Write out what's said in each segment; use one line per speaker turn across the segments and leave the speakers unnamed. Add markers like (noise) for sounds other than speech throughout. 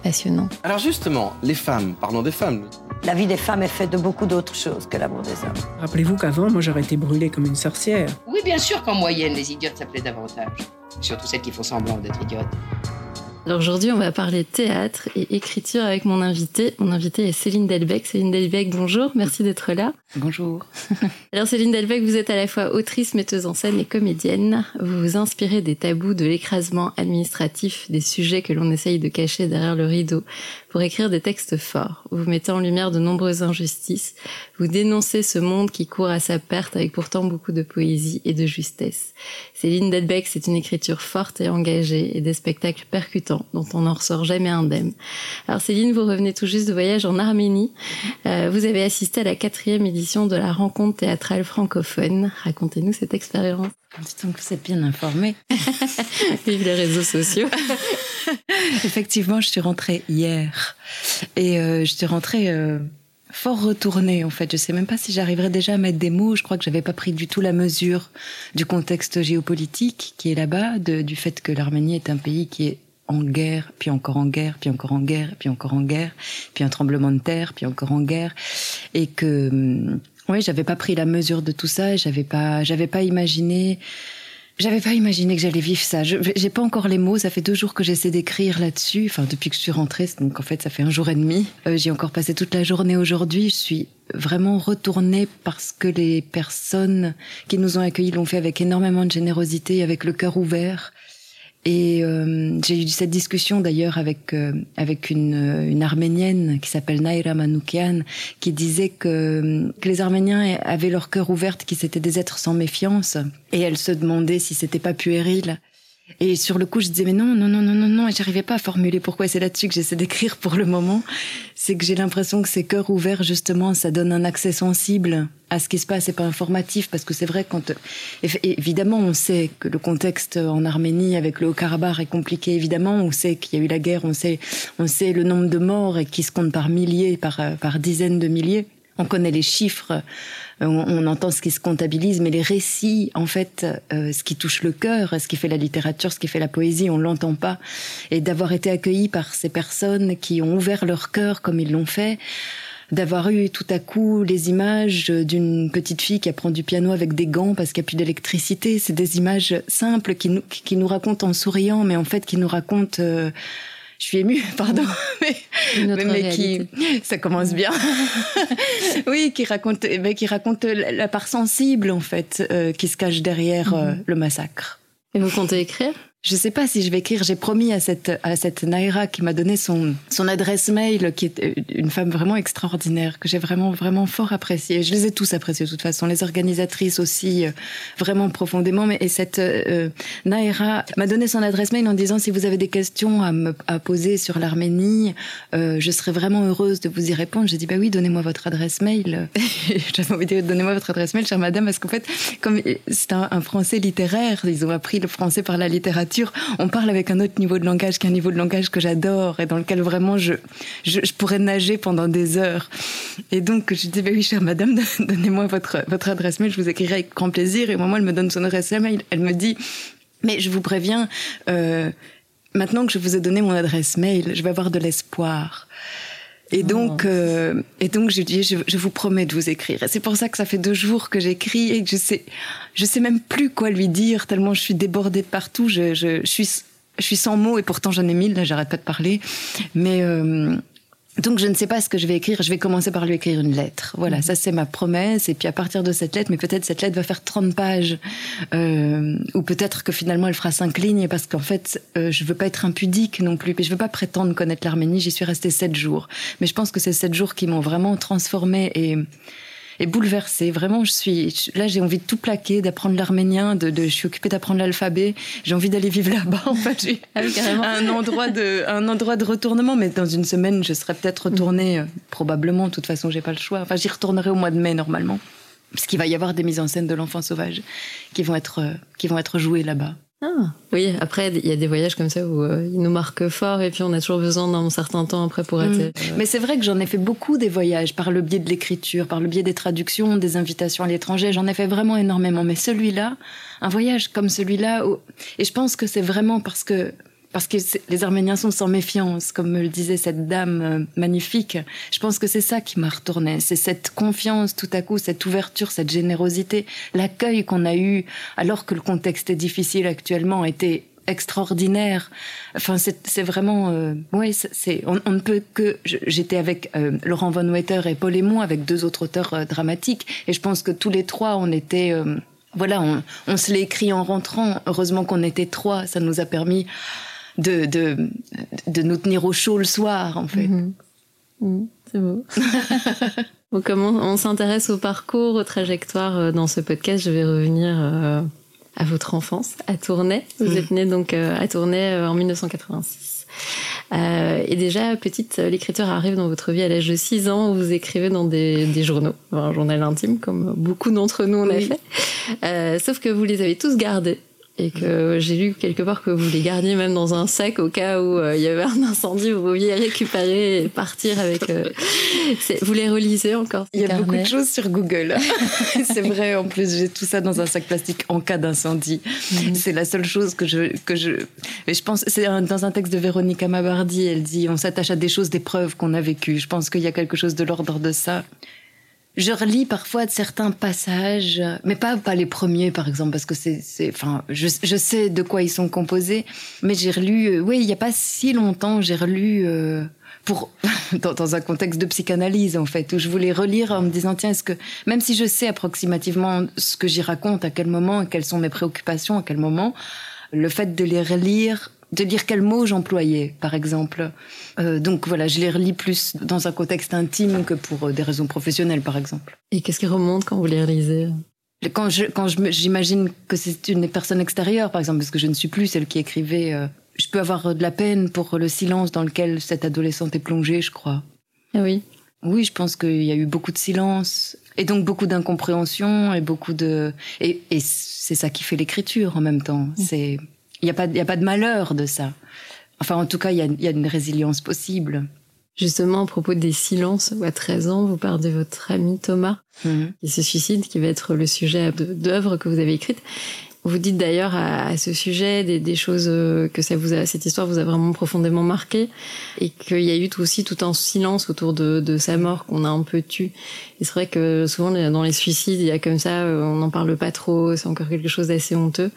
passionnant.
Alors justement, les femmes, parlons des femmes.
La vie des femmes est faite de beaucoup d'autres choses que l'amour des hommes.
Rappelez-vous qu'avant, moi, j'aurais été brûlée comme une sorcière.
Oui, bien sûr qu'en moyenne, les idiotes s'appelaient davantage. Surtout celles qui font semblant d'être idiotes.
Alors aujourd'hui, on va parler théâtre et écriture avec mon invité. Mon invité est Céline Delbecq. Céline Delbecq, bonjour, merci d'être là.
Bonjour. (laughs)
Alors Céline Delbecq, vous êtes à la fois autrice, metteuse en scène et comédienne. Vous vous inspirez des tabous de l'écrasement administratif, des sujets que l'on essaye de cacher derrière le rideau pour écrire des textes forts. Vous mettez en lumière de nombreuses injustices. Vous dénoncez ce monde qui court à sa perte avec pourtant beaucoup de poésie et de justesse. Céline Delbecq, c'est une écriture forte et engagée et des spectacles percutants dont on n'en ressort jamais indemne. Alors Céline, vous revenez tout juste de voyage en Arménie. Euh, vous avez assisté à la quatrième édition de la rencontre théâtrale francophone. Racontez-nous cette expérience.
Donc vous êtes bien informé. (laughs)
Vive les réseaux sociaux. (laughs)
Effectivement, je suis rentrée hier et euh, je suis rentrée euh, fort retournée en fait. Je sais même pas si j'arriverai déjà à mettre des mots. Je crois que j'avais pas pris du tout la mesure du contexte géopolitique qui est là-bas, du fait que l'Arménie est un pays qui est en guerre, puis encore en guerre, puis encore en guerre, puis encore en guerre, puis un tremblement de terre, puis encore en guerre, et que hum, oui, j'avais pas pris la mesure de tout ça, j'avais pas, j'avais pas imaginé, j'avais pas imaginé que j'allais vivre ça. J'ai pas encore les mots. Ça fait deux jours que j'essaie d'écrire là-dessus. Enfin, depuis que je suis rentrée, donc en fait, ça fait un jour et demi. Euh, J'ai encore passé toute la journée aujourd'hui. Je suis vraiment retournée parce que les personnes qui nous ont accueillis l'ont fait avec énormément de générosité, avec le cœur ouvert. Et euh, j'ai eu cette discussion d'ailleurs avec euh, avec une, une arménienne qui s'appelle Naira Manoukian, qui disait que, que les Arméniens avaient leur cœur ouvert, qu'ils étaient des êtres sans méfiance, et elle se demandait si c'était pas puéril et sur le coup, je disais mais non, non, non, non, non, non, et j'arrivais pas à formuler pourquoi. C'est là-dessus que j'essaie d'écrire pour le moment. C'est que j'ai l'impression que ces cœurs ouverts, justement, ça donne un accès sensible à ce qui se passe et pas informatif, parce que c'est vrai quand évidemment on sait que le contexte en Arménie avec le Haut-Karabakh est compliqué. Évidemment, on sait qu'il y a eu la guerre, on sait, on sait le nombre de morts et qui se compte par milliers, par par dizaines de milliers. On connaît les chiffres on, entend ce qui se comptabilise, mais les récits, en fait, euh, ce qui touche le cœur, ce qui fait la littérature, ce qui fait la poésie, on l'entend pas. Et d'avoir été accueilli par ces personnes qui ont ouvert leur cœur comme ils l'ont fait, d'avoir eu tout à coup les images d'une petite fille qui apprend du piano avec des gants parce qu'il n'y a plus d'électricité. C'est des images simples qui nous, qui nous racontent en souriant, mais en fait qui nous racontent euh, je suis émue, (laughs) pardon, (laughs) mais, qui, ça commence bien. (laughs) oui, qui raconte, mais qui raconte la, part sensible en fait, euh, qui se cache derrière euh, mhm. le massacre.
Et vous comptez écrire?
Je sais pas si je vais écrire. J'ai promis à cette à cette Naira qui m'a donné son son adresse mail, qui est une femme vraiment extraordinaire que j'ai vraiment vraiment fort appréciée. Je les ai tous appréciés de toute façon. Les organisatrices aussi euh, vraiment profondément. Mais et cette euh, Naira m'a donné son adresse mail en disant si vous avez des questions à me à poser sur l'Arménie, euh, je serais vraiment heureuse de vous y répondre. J'ai dit bah oui, donnez-moi votre adresse mail. (laughs) J'avais envie de dire donnez-moi votre adresse mail, chère madame, parce qu'en fait comme c'est un, un français littéraire, ils ont appris le français par la littérature on parle avec un autre niveau de langage qu'un niveau de langage que j'adore et dans lequel vraiment je, je, pourrais nager pendant des heures. Et donc, je dis, bah oui, chère madame, (laughs) donnez-moi votre, votre adresse mail, je vous écrirai avec grand plaisir. Et moment, elle me donne son adresse mail, elle me dit, mais je vous préviens, euh, maintenant que je vous ai donné mon adresse mail, je vais avoir de l'espoir. Et donc, oh. euh, et donc, je dis, je, je, vous promets de vous écrire. Et c'est pour ça que ça fait deux jours que j'écris et que je sais, je sais même plus quoi lui dire tellement je suis débordée partout. Je, je, je suis, je suis sans mots et pourtant j'en ai mille. Là, j'arrête pas de parler. Mais, euh, Donc je ne sais pas ce que je vais écrire. Je vais commencer par lui écrire une lettre. Voilà,
Mhm.
ça c'est ma promesse. Et puis à partir de cette lettre, mais peut-être cette lettre va faire 30 pages, euh, ou peut-être que finalement elle fera cinq lignes, parce qu'en fait euh, je veux pas être impudique non plus. Et je veux pas prétendre connaître l'Arménie. J'y suis restée sept jours, mais je pense que c'est sept jours qui m'ont vraiment transformée et et bouleversée. Vraiment, je suis là, j'ai envie de tout plaquer, d'apprendre l'arménien, de, de, je suis occupée d'apprendre l'alphabet. J'ai envie d'aller vivre là-bas. En fait, j'ai
Ah oui,
un endroit de un endroit de retournement mais dans une semaine je serai peut-être retournée euh, probablement de toute façon j'ai pas le choix enfin j'y retournerai au mois de mai normalement parce qu'il va y avoir des mises en scène de l'enfant sauvage qui vont être euh, qui vont être jouées là-bas
Ah, oui, après, il y a des voyages comme ça où euh, ils nous marquent fort et puis on a toujours besoin d'un certain temps après pour être.
Mm.
euh,
mais c'est vrai que j'en ai fait beaucoup des voyages par le biais de l'écriture par le biais des traductions des invitations à l'étranger j'en ai fait vraiment énormément mais celui-là un voyage comme celui-là où- et je pense que c'est vraiment parce que parce que les Arméniens sont sans méfiance, comme me le disait cette dame euh, magnifique. Je pense que c'est ça qui m'a retourné. C'est cette confiance, tout à coup, cette ouverture, cette générosité, l'accueil qu'on a eu, alors que le contexte est difficile actuellement, était extraordinaire. Enfin, c'est vraiment, euh, ouais, c'est- on, ne peut que. J'étais avec euh, Laurent Von Wetter et Paul Émon, avec deux autres auteurs euh, dramatiques, et je pense que tous les trois, on était. voilà, on, on se l'est écrit en rentrant. Heureusement qu'on était trois, ça nous a permis de, de, de nous tenir au chaud le soir, en fait.
Mhm. Mhm, c'est beau. (laughs) Bon, comme on, on s'intéresse au parcours, aux trajectoires euh, dans ce podcast, je vais revenir euh, à votre enfance, à Tournai. Vous
Mhm.
êtes né donc euh, à Tournai en 1986. Euh, et déjà, petite, l'écriture arrive dans votre vie à l'âge de 6 ans. où Vous écrivez dans des, des journaux, enfin, un journal intime, comme beaucoup d'entre nous on a
Oui.
fait. Sauf que vous les avez tous gardés. Et que j'ai lu quelque part que vous les gardiez même dans un sac au cas où euh, il y avait un incendie, vous pouviez récupérer et partir avec. euh, (laughs) vous les relisez encore?
Il y a beaucoup de choses sur Google. (laughs) c'est vrai, en plus, j'ai tout ça dans un sac plastique en cas d'incendie.
Mhm.
C'est la seule chose que je. Que je... Mais je pense, c'est dans un texte de Véronica Mabardi, elle dit on s'attache à des choses, des preuves qu'on a vécues. Je pense qu'il y a quelque chose de l'ordre de ça. Je relis parfois certains passages, mais pas, pas les premiers, par exemple, parce que c'est, c'est, enfin, je, je sais de quoi ils sont composés, mais j'ai relu, euh, oui, il n'y a pas si longtemps, j'ai relu, euh, pour, (laughs) dans, dans un contexte de psychanalyse, en fait, où je voulais relire en me disant, tiens, est-ce que, même si je sais approximativement ce que j'y raconte, à quel moment, quelles sont mes préoccupations, à quel moment, le fait de les relire, de lire quels mots j'employais, par exemple. Euh, donc voilà, je les relis plus dans un contexte intime que pour euh, des raisons professionnelles, par exemple.
Et qu'est-ce qui remonte quand vous les relisez?
Quand je, quand je j'imagine que c'est une personne extérieure, par exemple, parce que je ne suis plus celle qui écrivait, euh, je peux avoir de la peine pour le silence dans lequel cette adolescente est plongée, je crois.
Ah oui.
Oui, je pense qu'il y a eu beaucoup de silence et donc beaucoup d'incompréhension et beaucoup de et, et c'est ça qui fait l'écriture en même temps. C'est il y a pas il y a pas de malheur de ça. Enfin, en tout cas, il y a, il y a une résilience possible.
Justement, à propos des silences, à 13 ans, vous parlez de votre ami Thomas,
Mhm.
qui se suicide, qui va être le sujet d'œuvres que vous avez écrites. Vous dites d'ailleurs à, à ce sujet des, des choses euh, que ça vous a, cette histoire vous a vraiment profondément marqué et qu'il y a eu tout aussi tout un silence autour de, de sa mort qu'on a un peu tu. Et c'est vrai que souvent dans les suicides, il y a comme ça, euh, on n'en parle pas trop, c'est encore quelque chose d'assez honteux.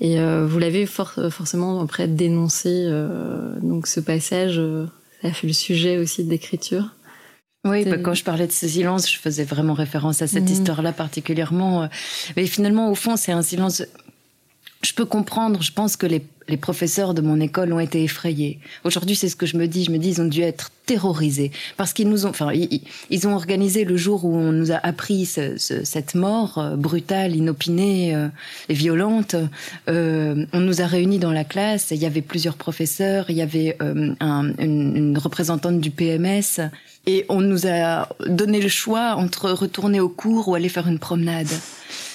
Et euh, vous l'avez for- forcément après dénoncé, euh, donc ce passage, euh, ça a fait le sujet aussi d'écriture.
Oui, bah, quand je parlais de ce silence, je faisais vraiment référence à cette
Mhm.
histoire-là particulièrement. euh. Mais finalement, au fond, c'est un silence. Je peux comprendre. Je pense que les, les professeurs de mon école ont été effrayés. Aujourd'hui, c'est ce que je me dis. Je me dis, ils ont dû être terrorisés parce qu'ils nous ont. Enfin, ils, ils- ont organisé le jour où on nous a appris ce- ce- cette mort euh, brutale, inopinée euh, et violente. Euh, on nous a réunis dans la classe. Il y avait plusieurs professeurs. Il y avait euh, un- une, une représentante du PMS. Et on nous a donné le choix entre retourner au cours ou aller faire une promenade.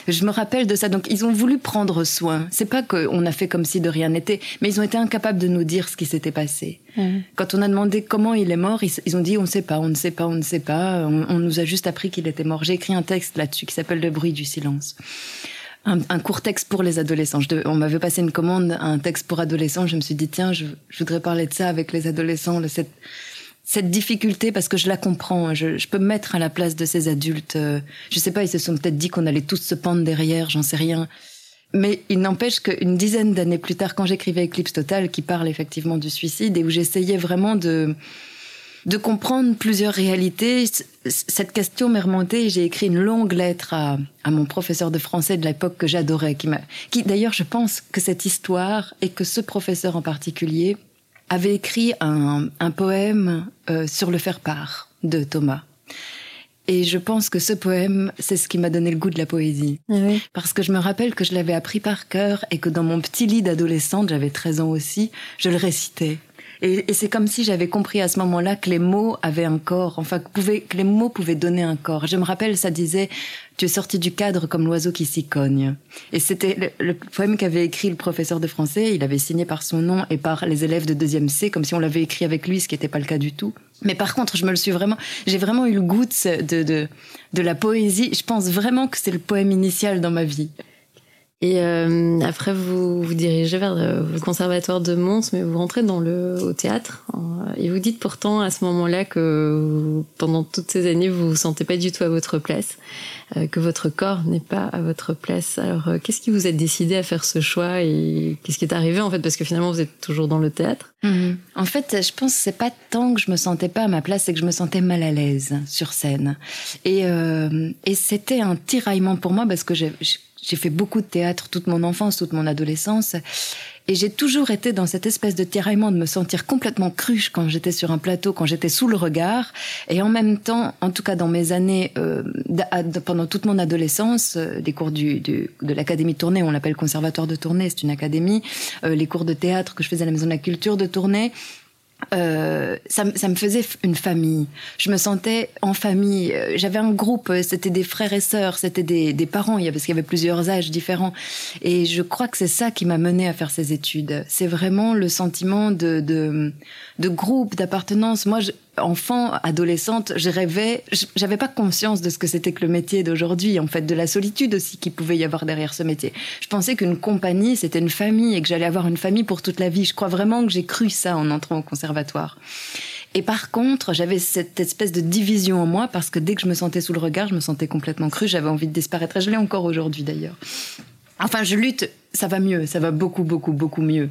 Je me rappelle de ça. Donc, ils ont voulu prendre soin. C'est pas qu'on a fait comme si de rien n'était, mais ils ont été incapables de nous dire ce qui s'était passé. Quand on a demandé comment il est mort, ils, ils ont dit on ne sait pas, on ne sait pas, on ne sait pas. On, on nous a juste appris qu'il était mort. J'ai écrit un texte là-dessus qui s'appelle Le bruit du silence. Un, un court texte pour les adolescents. Je devais- on m'avait passé une commande, un texte pour adolescents. Je me suis dit tiens, je, je voudrais parler de ça avec les adolescents. cette, cette difficulté parce que je la comprends. Je, je peux me mettre à la place de ces adultes. euh, Je sais pas, ils se sont peut-être dit qu'on allait tous se pendre derrière, j'en sais rien. Mais il n'empêche qu'une dizaine d'années plus tard, quand j'écrivais Eclipse Total, qui parle effectivement du suicide et où j'essayais vraiment de de comprendre plusieurs réalités. Cette question m'est remontée et j'ai écrit une longue lettre à, à mon professeur de français de l'époque que j'adorais, qui, qui d'ailleurs je pense que cette histoire et que ce professeur en particulier avait écrit un, un poème euh, sur le faire-part de Thomas. Et je pense que ce poème, c'est ce qui m'a donné le goût de la poésie.
Ah oui.
Parce que je me rappelle que je l'avais appris par cœur et que dans mon petit lit d'adolescente, j'avais 13 ans aussi, je le récitais. Et, et c'est comme si j'avais compris à ce moment-là que les mots avaient un corps, enfin que, que les mots pouvaient donner un corps. Je me rappelle, ça disait tu es sorti du cadre comme l'oiseau qui s'y cogne. Et c'était le, le, poème qu'avait écrit le professeur de français. Il avait signé par son nom et par les élèves de deuxième C, comme si on l'avait écrit avec lui, ce qui n'était pas le cas du tout. Mais par contre, je me le suis vraiment, j'ai vraiment eu le goût de, de, de la poésie. Je pense vraiment que c'est le poème initial dans ma vie.
Et euh, après, vous vous dirigez vers le conservatoire de Mons, mais vous rentrez dans le au théâtre. Et vous dites pourtant à ce moment-là que pendant toutes ces années, vous vous sentez pas du tout à votre place, euh, que votre corps n'est pas à votre place. Alors, euh, qu'est-ce qui vous a décidé à faire ce choix et qu'est-ce qui est arrivé en fait? Parce que finalement, vous êtes toujours dans le théâtre.
Mmh. En fait, je pense que c'est pas tant que je me sentais pas à ma place, c'est que je me sentais mal à l'aise sur scène. Et, euh, et c'était un tiraillement pour moi parce que j'ai j'ai fait beaucoup de théâtre toute mon enfance, toute mon adolescence. Et j'ai toujours été dans cette espèce de tiraillement de me sentir complètement cruche quand j'étais sur un plateau, quand j'étais sous le regard. Et en même temps, en tout cas dans mes années, euh, pendant toute mon adolescence, euh, des cours du, du, de l'Académie de Tournai, on l'appelle Conservatoire de Tournai, c'est une académie, euh, les cours de théâtre que je faisais à la Maison de la Culture de Tournai, euh, ça, ça, me faisait une famille. Je me sentais en famille. J'avais un groupe, c'était des frères et sœurs, c'était des, des, parents, parce qu'il y avait plusieurs âges différents. Et je crois que c'est ça qui m'a mené à faire ces études. C'est vraiment le sentiment de, de, de groupe, d'appartenance. Moi, je, enfant, adolescente, je rêvais, j'avais pas conscience de ce que c'était que le métier d'aujourd'hui, en fait, de la solitude aussi qu'il pouvait y avoir derrière ce métier. Je pensais qu'une compagnie, c'était une famille et que j'allais avoir une famille pour toute la vie. Je crois vraiment que j'ai cru ça en entrant au conservatoire. Et par contre, j'avais cette espèce de division en moi parce que dès que je me sentais sous le regard, je me sentais complètement crue, j'avais envie de disparaître. Et je l'ai encore aujourd'hui d'ailleurs. Enfin, je lutte, ça va mieux, ça va beaucoup, beaucoup, beaucoup mieux.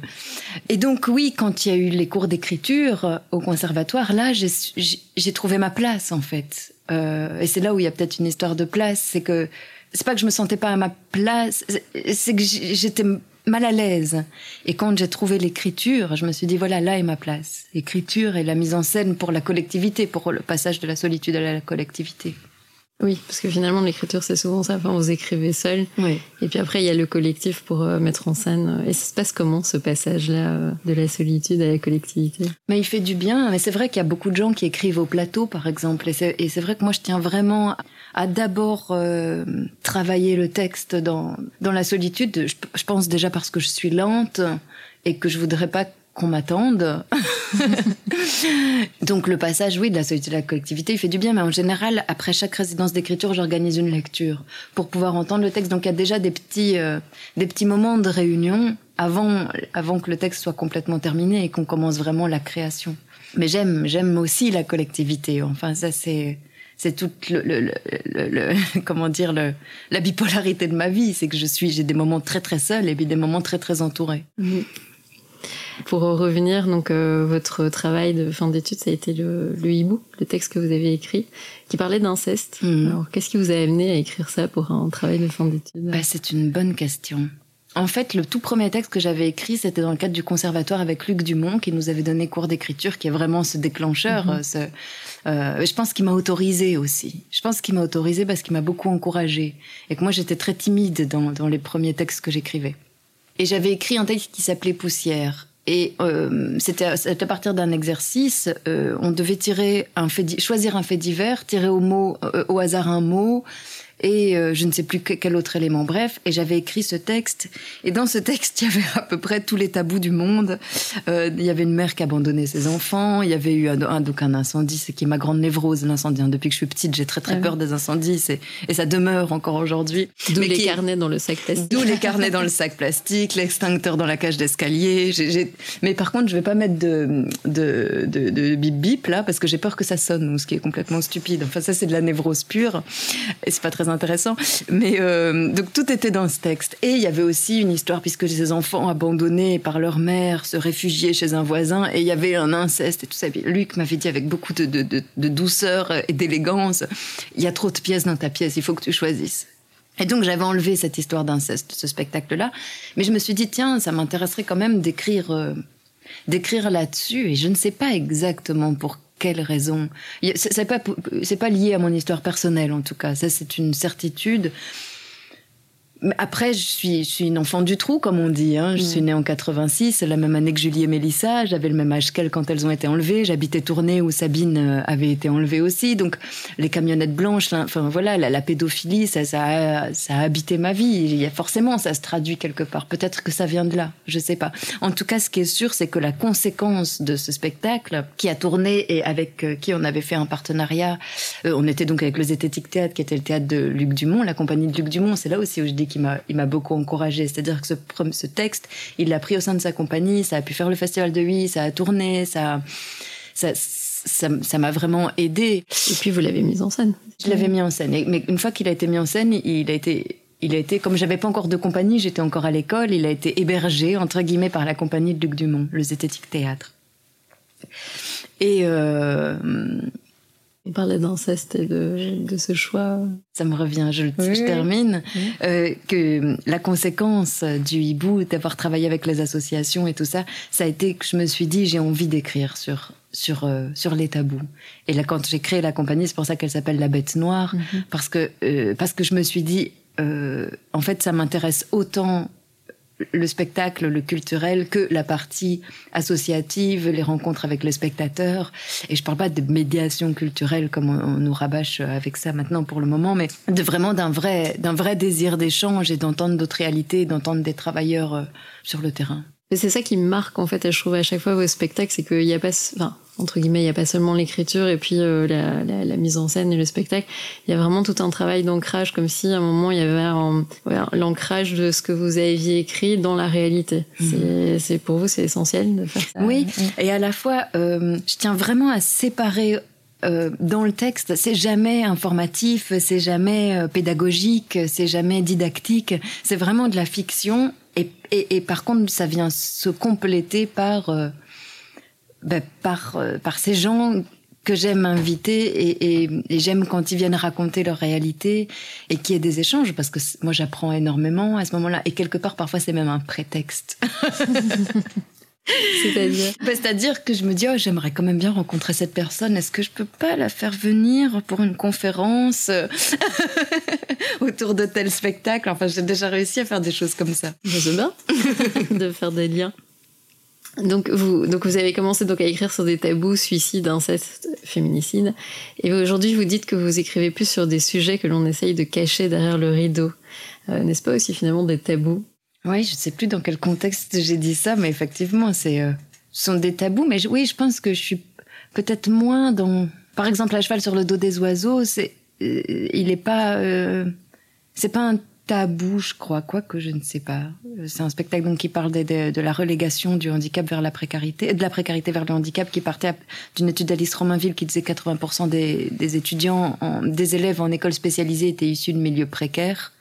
Et donc, oui, quand il y a eu les cours d'écriture au conservatoire, là, j'ai trouvé ma place, en fait. Euh, et c'est là où il y a peut-être une histoire de place, c'est que c'est pas que je me sentais pas à ma place, c'est que j'étais mal à l'aise. Et quand j'ai trouvé l'écriture, je me suis dit, voilà, là est ma place. L'écriture et la mise en scène pour la collectivité, pour le passage de la solitude à la collectivité.
Oui, parce que finalement, l'écriture, c'est souvent ça. Enfin, vous écrivez seul.
Oui.
Et puis après, il y a le collectif pour euh, mettre en scène. Et ça se passe comment, ce passage-là, euh, de la solitude à la collectivité?
Mais il fait du bien. Mais c'est vrai qu'il y a beaucoup de gens qui écrivent au plateau, par exemple. Et c'est vrai que moi, je tiens vraiment à d'abord euh, travailler le texte dans, dans la solitude. Je, je pense déjà parce que je suis lente et que je voudrais pas qu'on m'attende. (laughs) Donc le passage, oui, de la solitude à la collectivité, il fait du bien, mais en général, après chaque résidence d'écriture, j'organise une lecture pour pouvoir entendre le texte. Donc il y a déjà des petits, euh, des petits moments de réunion avant, avant que le texte soit complètement terminé et qu'on commence vraiment la création. Mais j'aime, j'aime aussi la collectivité. Enfin, ça c'est c'est toute le, le, le, le, (laughs) comment dire la bipolarité de ma vie, c'est que je suis j'ai des moments très très seuls et puis des moments très très entourés.
Mmh. Pour revenir, donc euh, votre travail de fin d'études, ça a été le, le, hibou, le texte que vous avez écrit, qui parlait d'inceste.
Mmh.
Alors, qu'est-ce qui vous a amené à écrire ça pour un travail de fin d'études
bah, C'est une bonne question. En fait, le tout premier texte que j'avais écrit, c'était dans le cadre du conservatoire avec Luc Dumont, qui nous avait donné cours d'écriture, qui est vraiment ce déclencheur.
Mhm.
Ce, euh, je pense qu'il m'a autorisé aussi. Je pense qu'il m'a autorisé parce qu'il m'a beaucoup encouragé et que moi j'étais très timide dans, dans les premiers textes que j'écrivais. Et j'avais écrit un texte qui s'appelait Poussière. Et euh, c'était à partir d'un exercice, euh, on devait tirer un fait, choisir un fait divers, tirer au mot, euh, au hasard un mot, et euh, je ne sais plus quel autre élément. Bref, et j'avais écrit ce texte. Et dans ce texte, il y avait à peu près tous les tabous du monde. Euh, il y avait une mère qui abandonnait ses enfants. Il y avait eu un, un donc un incendie, c'est qui est ma grande névrose, l'incendie. Hein. Depuis que je suis petite, j'ai très très
Ah
peur des incendies. Et ça demeure encore aujourd'hui.
D'où les
qui-
carnets dans le sac plastique.
D'où les carnets dans le sac plastique, l'extincteur dans la cage d'escalier. Mais par contre, je vais pas mettre de, de, de, de bip bip là parce que j'ai peur que ça sonne, ce qui est complètement stupide. Enfin, ça, c'est de la névrose pure et c'est pas très intéressant. Mais euh, donc tout était dans ce texte. Et il y avait aussi une histoire, puisque ces enfants abandonnés par leur mère se réfugiaient chez un voisin, et il y avait un inceste et tout ça. Luc m'avait dit avec beaucoup de, douceur et d'élégance, il y a trop de pièces dans ta pièce, il faut que tu choisisses. Et donc j'avais enlevé cette histoire d'inceste, ce spectacle-là, mais je me suis dit tiens, ça m'intéresserait quand même d'écrire, euh, d'écrire là-dessus, et je ne sais pas exactement pour quelle raison. C'est pas, pas lié à mon histoire personnelle en tout cas, ça c'est une certitude. Après, je suis, je suis une enfant du trou, comme on dit. Hein. Je suis née en 86, la même année que Julie et Mélissa. J'avais le même âge qu'elles quand elles ont été enlevées. J'habitais Tournai où Sabine euh, avait été enlevée aussi. Donc, les camionnettes blanches, enfin voilà, la, la pédophilie, ça, ça, a, ça a habité ma vie. Il y a forcément, ça se traduit quelque part. Peut-être que ça vient de là, je sais pas. En tout cas, ce qui est sûr, c'est que la conséquence de ce spectacle, qui a tourné et avec euh, qui on avait fait un partenariat, euh, on était donc avec le Zététique Théâtre, qui était le théâtre de Luc Dumont, la compagnie de Luc Dumont. C'est là aussi où je dis qui m'a, il m'a beaucoup encouragé. C'est-à-dire que ce, ce texte, il l'a pris au sein de sa compagnie, ça a pu faire le festival de Huy, ça a tourné, ça, ça, ça, m'a vraiment aidé.
Et puis vous l'avez mis en scène.
Je l'avais mis en scène. mais une fois qu'il a été mis en scène, il a été, il a été, comme j'avais pas encore de compagnie, j'étais encore à l'école, il a été hébergé, entre guillemets, par la compagnie de Luc Dumont, le Zététique Théâtre. Et, euh,
il parlait d'inceste et de, de, ce choix.
Ça me revient, je, oui, je termine, oui. Euh, que la conséquence du hibou, d'avoir travaillé avec les associations et tout ça, ça a été que je me suis dit, j'ai envie d'écrire sur, sur, euh, sur les tabous. Et là, quand j'ai créé la compagnie, c'est pour ça qu'elle s'appelle La Bête Noire, mm -hmm. parce, que, euh, parce que je me suis dit, euh, en fait, ça m'intéresse autant le spectacle, le culturel, que la partie associative, les rencontres avec les spectateurs. Et je parle pas de médiation culturelle comme on, nous rabâche avec ça maintenant pour le moment, mais de vraiment d'un vrai, d'un vrai désir d'échange et d'entendre d'autres réalités, d'entendre des travailleurs euh, sur le terrain.
C'est ça qui me marque en fait, je trouve à chaque fois vos spectacles, c'est qu'il n'y a pas, enfin, entre guillemets, il n'y a pas seulement l'écriture et puis euh, la, la, la, mise en scène et le spectacle. Il y a vraiment tout un travail d'ancrage, comme si à un moment il y avait voilà, l'ancrage de ce que vous aviez écrit dans la réalité. Mmh. C'est pour vous, c'est essentiel de faire ça.
Oui, et à la fois, euh, je tiens vraiment à séparer euh, dans le texte, c'est jamais informatif, c'est jamais euh, pédagogique, c'est jamais didactique, c'est vraiment de la fiction. Et, et, et, par contre, ça vient se compléter par, euh, ben, par, euh, par ces gens que j'aime inviter et, et, et j'aime quand ils viennent raconter leur réalité et qu'il y ait des échanges parce que moi j'apprends énormément à ce moment-là et quelque part parfois c'est même un prétexte. (laughs)
C'est-à-dire
bah, C'est-à-dire que je me dis, oh, j'aimerais quand même bien rencontrer cette personne. Est-ce que je peux pas la faire venir pour une conférence (laughs) autour de tel spectacle? Enfin, j'ai déjà réussi à faire des choses comme ça.
C'est bien (laughs) de faire des liens. Donc vous, donc vous avez commencé donc à écrire sur des tabous, suicide, inceste, féminicide, et aujourd'hui vous dites que vous écrivez plus sur des sujets que l'on essaye de cacher derrière le rideau. Euh, N'est-ce pas aussi finalement des tabous?
Oui, je ne sais plus dans quel contexte j'ai dit ça, mais effectivement, c'est euh, ce sont des tabous. Mais oui, je pense que je suis peut-être moins dans. Par exemple, à cheval sur le dos des oiseaux, c'est euh, il n'est pas c'est pas un tabou, je crois, quoi que je ne sais pas. C'est un spectacle donc qui parle de, de, de, la relégation du handicap vers la précarité, de la précarité vers le handicap, qui partait d'une étude d'Alice Romainville qui disait 80% des, des étudiants, en, des élèves en école spécialisée étaient issus de milieux précaires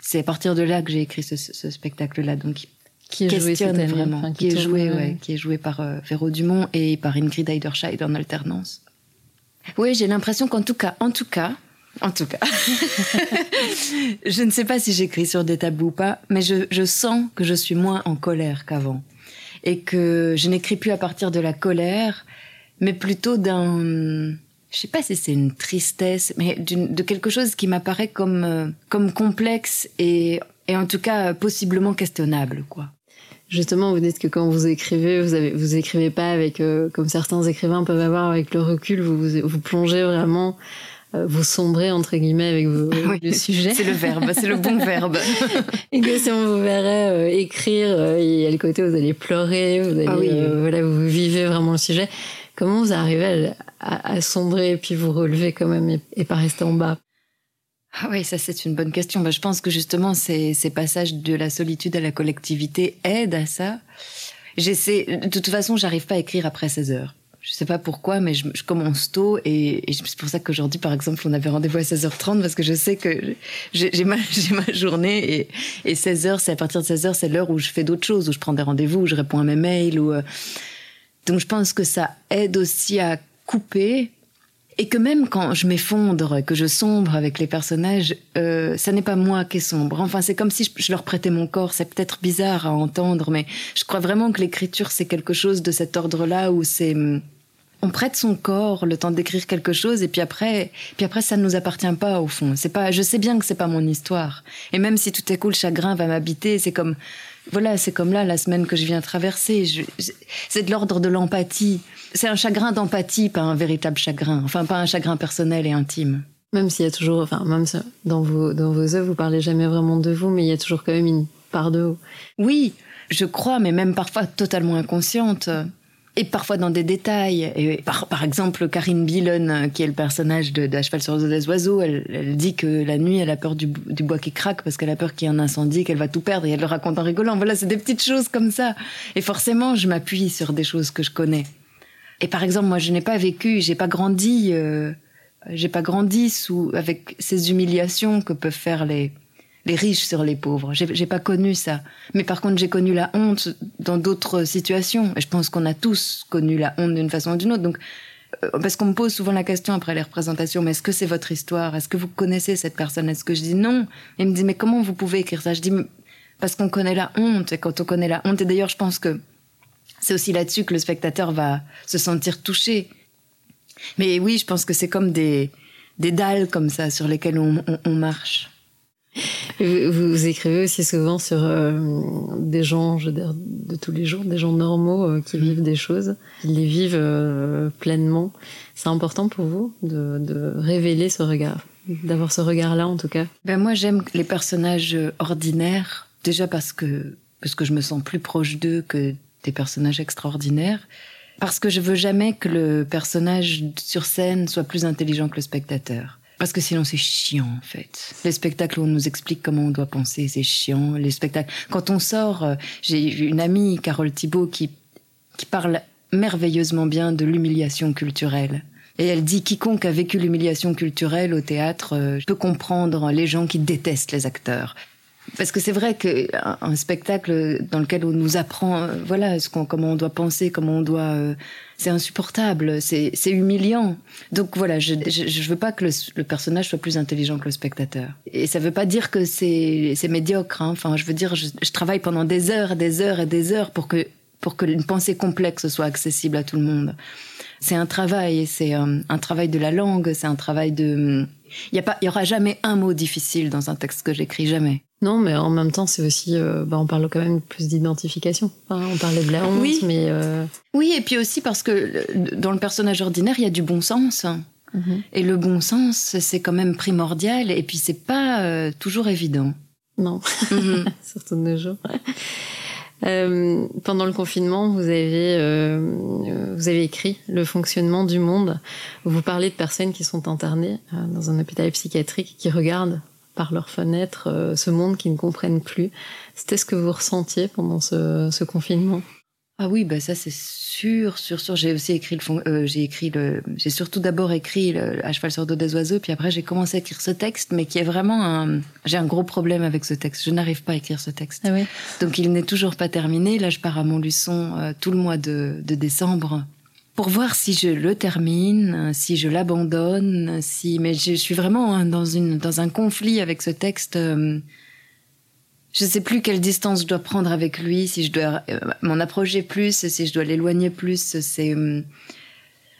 c'est à partir de là que j'ai écrit ce, ce spectacle-là. Donc,
qui est joué
vraiment,
enfin,
qui, qui est joué, ouais, qui est joué par euh, Véro Dumont et par Ingrid Eiderscheid en alternance. Oui, j'ai l'impression qu'en tout cas, en tout cas, en tout cas, (laughs) je ne sais pas si j'écris sur des tabous ou pas, mais je, sens que je suis moins en colère qu'avant et que je n'écris plus à partir de la colère, mais plutôt d'un je sais pas si c'est une tristesse, mais de quelque chose qui m'apparaît comme, euh, comme complexe et, et en tout cas possiblement questionnable, quoi.
Justement, vous dites que quand vous écrivez, vous avez, vous écrivez pas avec, euh, comme certains écrivains peuvent avoir avec le recul, vous, vous, vous plongez vraiment, vous sombrez entre guillemets avec vos, oui, le sujet.
C'est le verbe, c'est le bon verbe. (laughs)
Et que si on vous verrait euh, écrire, euh, il y a le côté où vous allez pleurer, vous allez, ah oui. voilà, vous vivez vraiment le sujet. Comment vous arrivez à, à, à sombrer et puis vous relever quand même et, et pas rester en bas?
Ah oui, ça c'est une bonne question. Bah, je pense que justement ces, ces passages de la solitude à la collectivité aident à ça. J'essaie, de toute façon, j'arrive pas à écrire après 16 heures. Je sais pas pourquoi, mais je, commence tôt et, c'est pour ça qu'aujourd'hui, par exemple, on avait rendez-vous à 16h30 parce que je sais que j'ai ma, (laughs) ma, journée et, et 16h, c'est à partir de 16h, c'est l'heure où je fais d'autres choses, où je prends des rendez-vous, où je réponds à mes mails. Ou, euh, Donc je pense que ça aide aussi à couper et que même quand je m'effondre, que je sombre avec les personnages, euh, ça n'est pas moi qui est sombre. Enfin, c'est comme si je, leur prêtais mon corps. C'est peut-être bizarre à entendre, mais je crois vraiment que l'écriture, c'est quelque chose de cet ordre-là où c'est hum, on prête son corps le temps d'écrire quelque chose et puis après puis après ça ne nous appartient pas au fond c'est pas je sais bien que c'est pas mon histoire et même si tout est cool le chagrin va m'habiter c'est comme voilà c'est comme là la semaine que je viens traverser c'est de l'ordre de l'empathie c'est un chagrin d'empathie, pas un véritable chagrin. Enfin, pas un chagrin personnel et intime.
Même s'il y a toujours, enfin, même dans vos, dans vos œuvres, vous parlez jamais vraiment de vous, mais il y a toujours quand même une part de vous.
Oui, je crois, mais même parfois totalement inconsciente. Et parfois dans des détails. Par, par exemple, Karine Billon, qui est le personnage de, de sur des oiseaux, elle, elle, dit que la nuit, elle a peur du, du bois qui craque parce qu'elle a peur qu'il y ait un incendie, qu'elle va tout perdre. Et elle le raconte en rigolant. Voilà, c'est des petites choses comme ça. Et forcément, je m'appuie sur des choses que je connais. Et par exemple, moi, je n'ai pas vécu, j'ai pas grandi, euh, j'ai pas grandi sous avec ces humiliations que peuvent faire les les riches sur les pauvres. J'ai pas connu ça. Mais par contre, j'ai connu la honte dans d'autres situations. Et je pense qu'on a tous connu la honte d'une façon ou d'une autre. Donc, euh, parce qu'on me pose souvent la question après les représentations, mais est-ce que c'est votre histoire? Est-ce que vous connaissez cette personne? Est-ce que je dis non? Et il me dit, mais comment vous pouvez écrire ça? Je dis, parce qu'on connaît la honte. Et quand on connaît la honte, et d'ailleurs, je pense que c'est aussi là-dessus que le spectateur va se sentir touché. Mais oui, je pense que c'est comme des, des dalles comme ça sur lesquelles on, marche.
Vous, écrivez aussi souvent sur euh, des gens, je veux dire, de tous les jours, des gens normaux euh, qui vivent des choses, qui les vivent euh, pleinement. C'est important pour vous de, de révéler ce regard, d'avoir ce regard-là en tout cas?
Ben moi, j'aime les personnages ordinaires, déjà parce que parce que je me sens plus proche d'eux que des personnages extraordinaires, parce que je veux jamais que le personnage sur scène soit plus intelligent que le spectateur. Parce que sinon c'est chiant en fait. Les spectacles où on nous explique comment on doit penser, c'est chiant. Les spectacles. Quand on sort, euh, j'ai une amie, Carole Thibault, qui, qui parle merveilleusement bien de l'humiliation culturelle. Et elle dit quiconque a vécu l'humiliation culturelle au théâtre euh, peut comprendre les gens qui détestent les acteurs. Parce que c'est vrai qu'un un spectacle dans lequel on nous apprend, euh, voilà, comment on doit penser, comment on doit, euh, c'est insupportable, c'est humiliant. Donc voilà, je, je, veux pas que le, personnage soit plus intelligent que le spectateur. Et ça veut pas dire que c'est médiocre. Hein. Enfin, je veux dire, je, travaille pendant des heures, des heures et des heures pour que pour que une pensée complexe soit accessible à tout le monde. C'est un travail, c'est un, un, travail de la langue, c'est un travail de. Il y a pas, il y aura jamais un mot difficile dans un texte que j'écris, jamais.
Non, mais en même temps, c'est aussi, euh, bah, on parle quand même plus d'identification. on parlait de la honte,
oui.
mais euh,
oui, et puis aussi parce que dans le personnage ordinaire, il y a du bon sens. Mhm. Et le bon sens, c'est quand même primordial. Et puis, c'est pas euh, toujours évident.
Non, mhm. (laughs) surtout de nos jours. pendant le confinement, vous avez, vous avez écrit Le fonctionnement du monde. Vous parlez de personnes qui sont internées dans un hôpital psychiatrique qui regardent par leurs fenêtres euh, ce monde qu'ils ne comprennent plus. C'était ce que vous ressentiez pendant ce, confinement?
Ah oui, bah ça c'est sûr, sûr, sûr. J'ai aussi écrit le, euh, j'ai écrit le, j'ai surtout d'abord écrit le, à cheval sur dos des oiseaux, puis après j'ai commencé à écrire ce texte, mais qui est vraiment un, j'ai un gros problème avec ce texte. Je n'arrive pas à écrire ce texte.
Ah oui.
Donc il n'est toujours pas terminé. Là, je pars à Montluçon euh, tout le mois de, de décembre pour voir si je le termine, si je l'abandonne, si mais je suis vraiment dans une dans un conflit avec ce texte. Euh, je ne sais plus quelle distance je dois prendre avec lui, si je dois euh, m'en approcher plus, si je dois l'éloigner plus. C'est euh,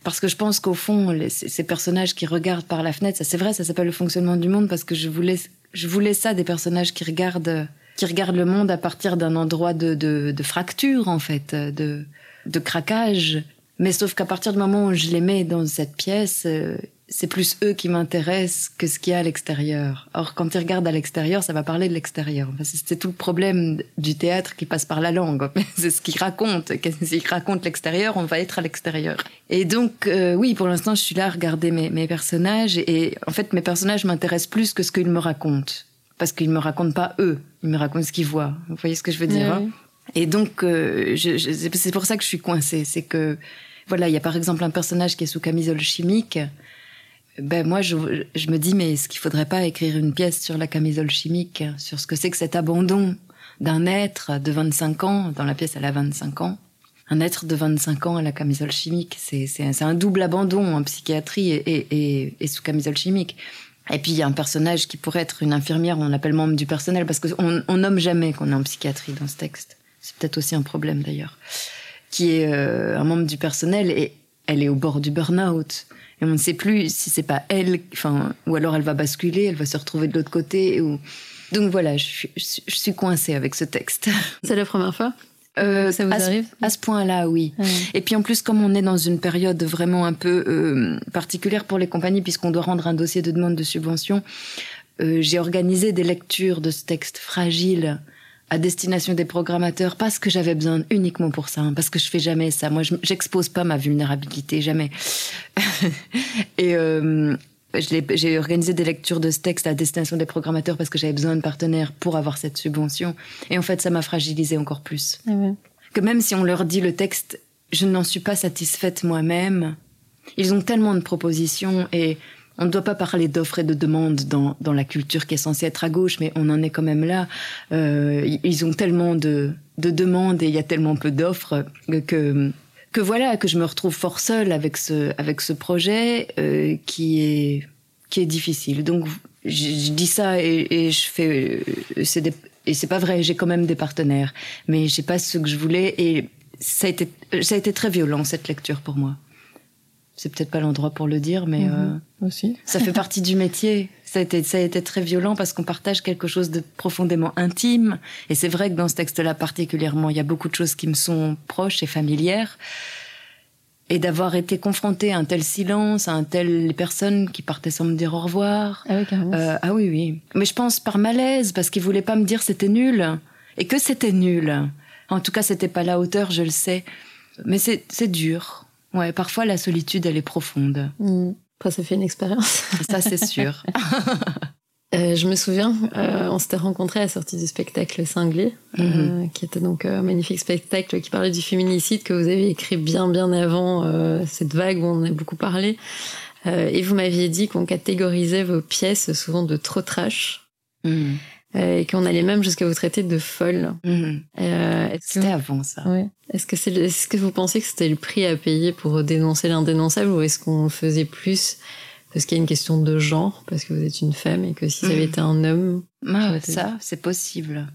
parce que je pense qu'au fond, ces personnages qui regardent par la fenêtre, ça c'est vrai, ça s'appelle le fonctionnement du monde parce que je voulais je voulais ça des personnages qui regardent qui regardent le monde à partir d'un endroit de, de, de fracture en fait, de de craquage mais sauf qu'à partir du moment où je les mets dans cette pièce, euh, c'est plus eux qui m'intéressent que ce qu'il y a à l'extérieur. Or, quand ils regardent à l'extérieur, ça va parler de l'extérieur. c'est tout le problème du théâtre qui passe par la langue. (laughs) c'est ce qu'ils racontent. S'ils racontent l'extérieur, on va être à l'extérieur. Et donc, euh, oui, pour l'instant, je suis là à regarder mes, mes personnages. Et en fait, mes personnages m'intéressent plus que ce qu'ils me racontent. Parce qu'ils me racontent pas eux. Ils me racontent ce qu'ils voient. Vous voyez ce que je veux dire hein? Et donc, euh, c'est pour ça que je suis coincée. C'est que Voilà, il y a par exemple un personnage qui est sous camisole chimique. Ben moi, je, je me dis, mais est-ce qu'il faudrait pas écrire une pièce sur la camisole chimique, sur ce que c'est que cet abandon d'un être de 25 ans, dans la pièce elle a 25 ans, un être de 25 ans à la camisole chimique, c'est un double abandon en psychiatrie et, et, et, sous camisole chimique. Et puis il y a un personnage qui pourrait être une infirmière, on l'appelle membre du personnel, parce qu'on on nomme jamais qu'on est en psychiatrie dans ce texte. C'est peut-être aussi un problème d'ailleurs. Qui est euh, un membre du personnel et elle est au bord du burn-out. Et on ne sait plus si c'est pas elle, enfin, ou alors elle va basculer, elle va se retrouver de l'autre côté. Ou... Donc voilà, je, je, je suis coincée avec ce texte.
C'est la première fois
euh,
ça vous
à,
arrive
À ce point-là, oui.
Ouais.
Et puis en plus, comme on est dans une période vraiment un peu euh, particulière pour les compagnies, puisqu'on doit rendre un dossier de demande de subvention, euh, j'ai organisé des lectures de ce texte fragile à destination des programmateurs parce que j'avais besoin uniquement pour ça, hein, parce que je fais jamais ça. Moi, je- j'expose pas ma vulnérabilité, jamais. (laughs) Et euh, j'ai organisé des lectures de ce texte à destination des programmateurs parce que j'avais besoin de partenaires pour avoir cette subvention. Et en fait, ça m'a fragilisé encore plus
Ah
que même si on leur dit le texte, je n'en suis pas satisfaite moi-même. Ils ont tellement de propositions et on ne doit pas parler d'offres et de demandes dans, dans la culture qui est censée être à gauche, mais on en est quand même là. Euh, ils ont tellement de, de demandes et il y a tellement peu d'offres que, que voilà, que je me retrouve fort seule avec ce, avec ce projet euh, qui, est, qui est difficile. Donc je, je dis ça et, et je fais... euh, des- et c'est pas vrai, j'ai quand même des partenaires, mais j'ai pas ce que je voulais et ça a été, ça a été très violent cette lecture pour moi. C'est peut-être pas l'endroit pour le dire, mais euh,
Aussi.
ça fait partie du métier. Ça a été, ça a été très violent parce qu'on partage quelque chose de profondément intime. Et c'est vrai que dans ce texte-là particulièrement, il y a beaucoup de choses qui me sont proches et familières. Et d'avoir été confrontée à un tel silence, à un tel personnes qui partaient sans me dire au revoir.
Ah oui.
Euh, ah oui, oui. Mais je pense par malaise, parce qu'ils voulaient pas me dire c'était nul. Et que c'était nul. En tout cas, c'était pas la hauteur, je le sais. Mais c'est dur. Ouais, parfois la solitude, elle est profonde.
Mm. Après, ça fait une expérience. (laughs)
Ça, c'est sûr. (laughs)
Euh, je me souviens, euh, on s'était rencontrés à la sortie du spectacle Cinglé, euh, qui était donc un magnifique spectacle qui parlait du féminicide que vous avez écrit bien bien avant cette vague où on en a beaucoup parlé. Et vous m'aviez dit qu'on catégorisait vos pièces souvent de trop trash
Mhm.
Euh, et qu'on allait même jusqu'à vous traiter de folle.
Mhm.
Euh,
C'était avant ça.
Ouais. Est-ce que c'est le- est-ce que vous pensez que c'était le prix à payer pour dénoncer l'indénonçable ou est-ce qu'on faisait plus parce qu'il y a une question de genre parce que vous êtes une femme et que si ça avait
Mhm.
été un homme
Ah,
Ouais,
ça, c'est possible.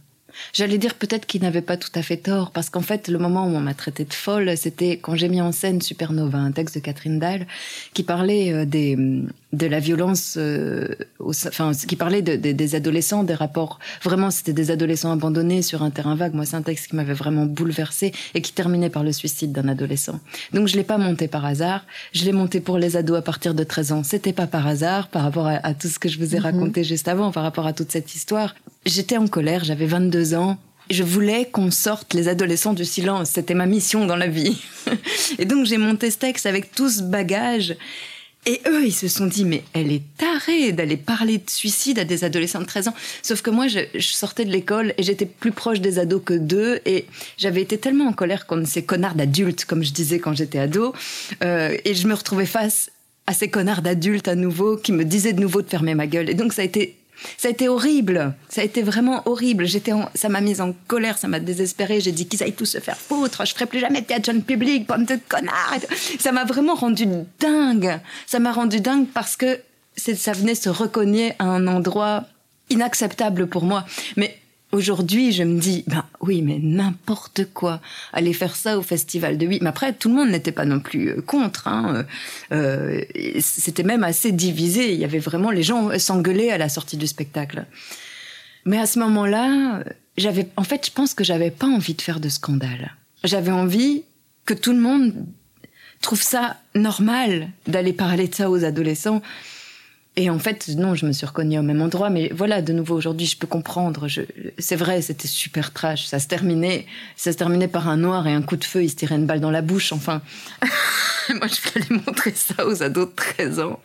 J'allais dire peut-être qu'il n'avait pas tout à fait tort, parce qu'en fait, le moment où on m'a traité de folle, c'était quand j'ai mis en scène Supernova, un texte de Catherine Dahl, qui parlait euh, des, de la violence, euh, au enfin, qui parlait de- de- des adolescents, des rapports. Vraiment, c'était des adolescents abandonnés sur un terrain vague. Moi, c'est un texte qui m'avait vraiment bouleversée et qui terminait par le suicide d'un adolescent. Donc, je l'ai pas monté par hasard. Je l'ai monté pour les ados à partir de 13 ans. C'était pas par hasard, par rapport à, à tout ce que je vous ai raconté juste avant, par rapport à toute cette histoire. J'étais en colère, j'avais 22 ans. Je voulais qu'on sorte les adolescents du silence. C'était ma mission dans la vie. (laughs) Et donc, j'ai monté ce texte avec tout ce bagage. Et eux, ils se sont dit, mais elle est tarée d'aller parler de suicide à des adolescents de 13 ans. Sauf que moi, je, sortais de l'école et j'étais plus proche des ados que d'eux. Et j'avais été tellement en colère contre ces connards d'adultes, comme je disais quand j'étais ado. Euh, et je me retrouvais face à ces connards d'adultes à nouveau qui me disaient de nouveau de fermer ma gueule. Et donc, ça a été ça a été horrible. Ça a été vraiment horrible. J'étais, ça m'a mise en colère, ça m'a désespérée. J'ai dit qu'ils aillent tous se faire foutre. Je ferai plus jamais de théâtre jeune public, bande de connards. Ça m'a vraiment rendu dingue. Ça m'a rendu dingue parce que ça venait se recogner à un endroit inacceptable pour moi. Mais aujourd'hui, je me dis, ben oui, mais n'importe quoi. Aller faire ça au festival de 8. Mais après, tout le monde n'était pas non plus euh, contre. Hein. Euh, et C'était même assez divisé. Il y avait vraiment les gens s'engueulaient à la sortie du spectacle. Mais à ce moment-là, j'avais, en fait, je pense que j'avais pas envie de faire de scandale. J'avais envie que tout le monde trouve ça normal d'aller parler de ça aux adolescents. Et en fait, non, je me suis recognée au même endroit. Mais voilà, de nouveau, aujourd'hui, je peux comprendre. C'est vrai, c'était super trash. Ça se terminait, ça se terminait par un noir et un coup de feu. Il se tirait une balle dans la bouche. Enfin, (laughs) moi, je aller montrer ça aux ados de 13 ans.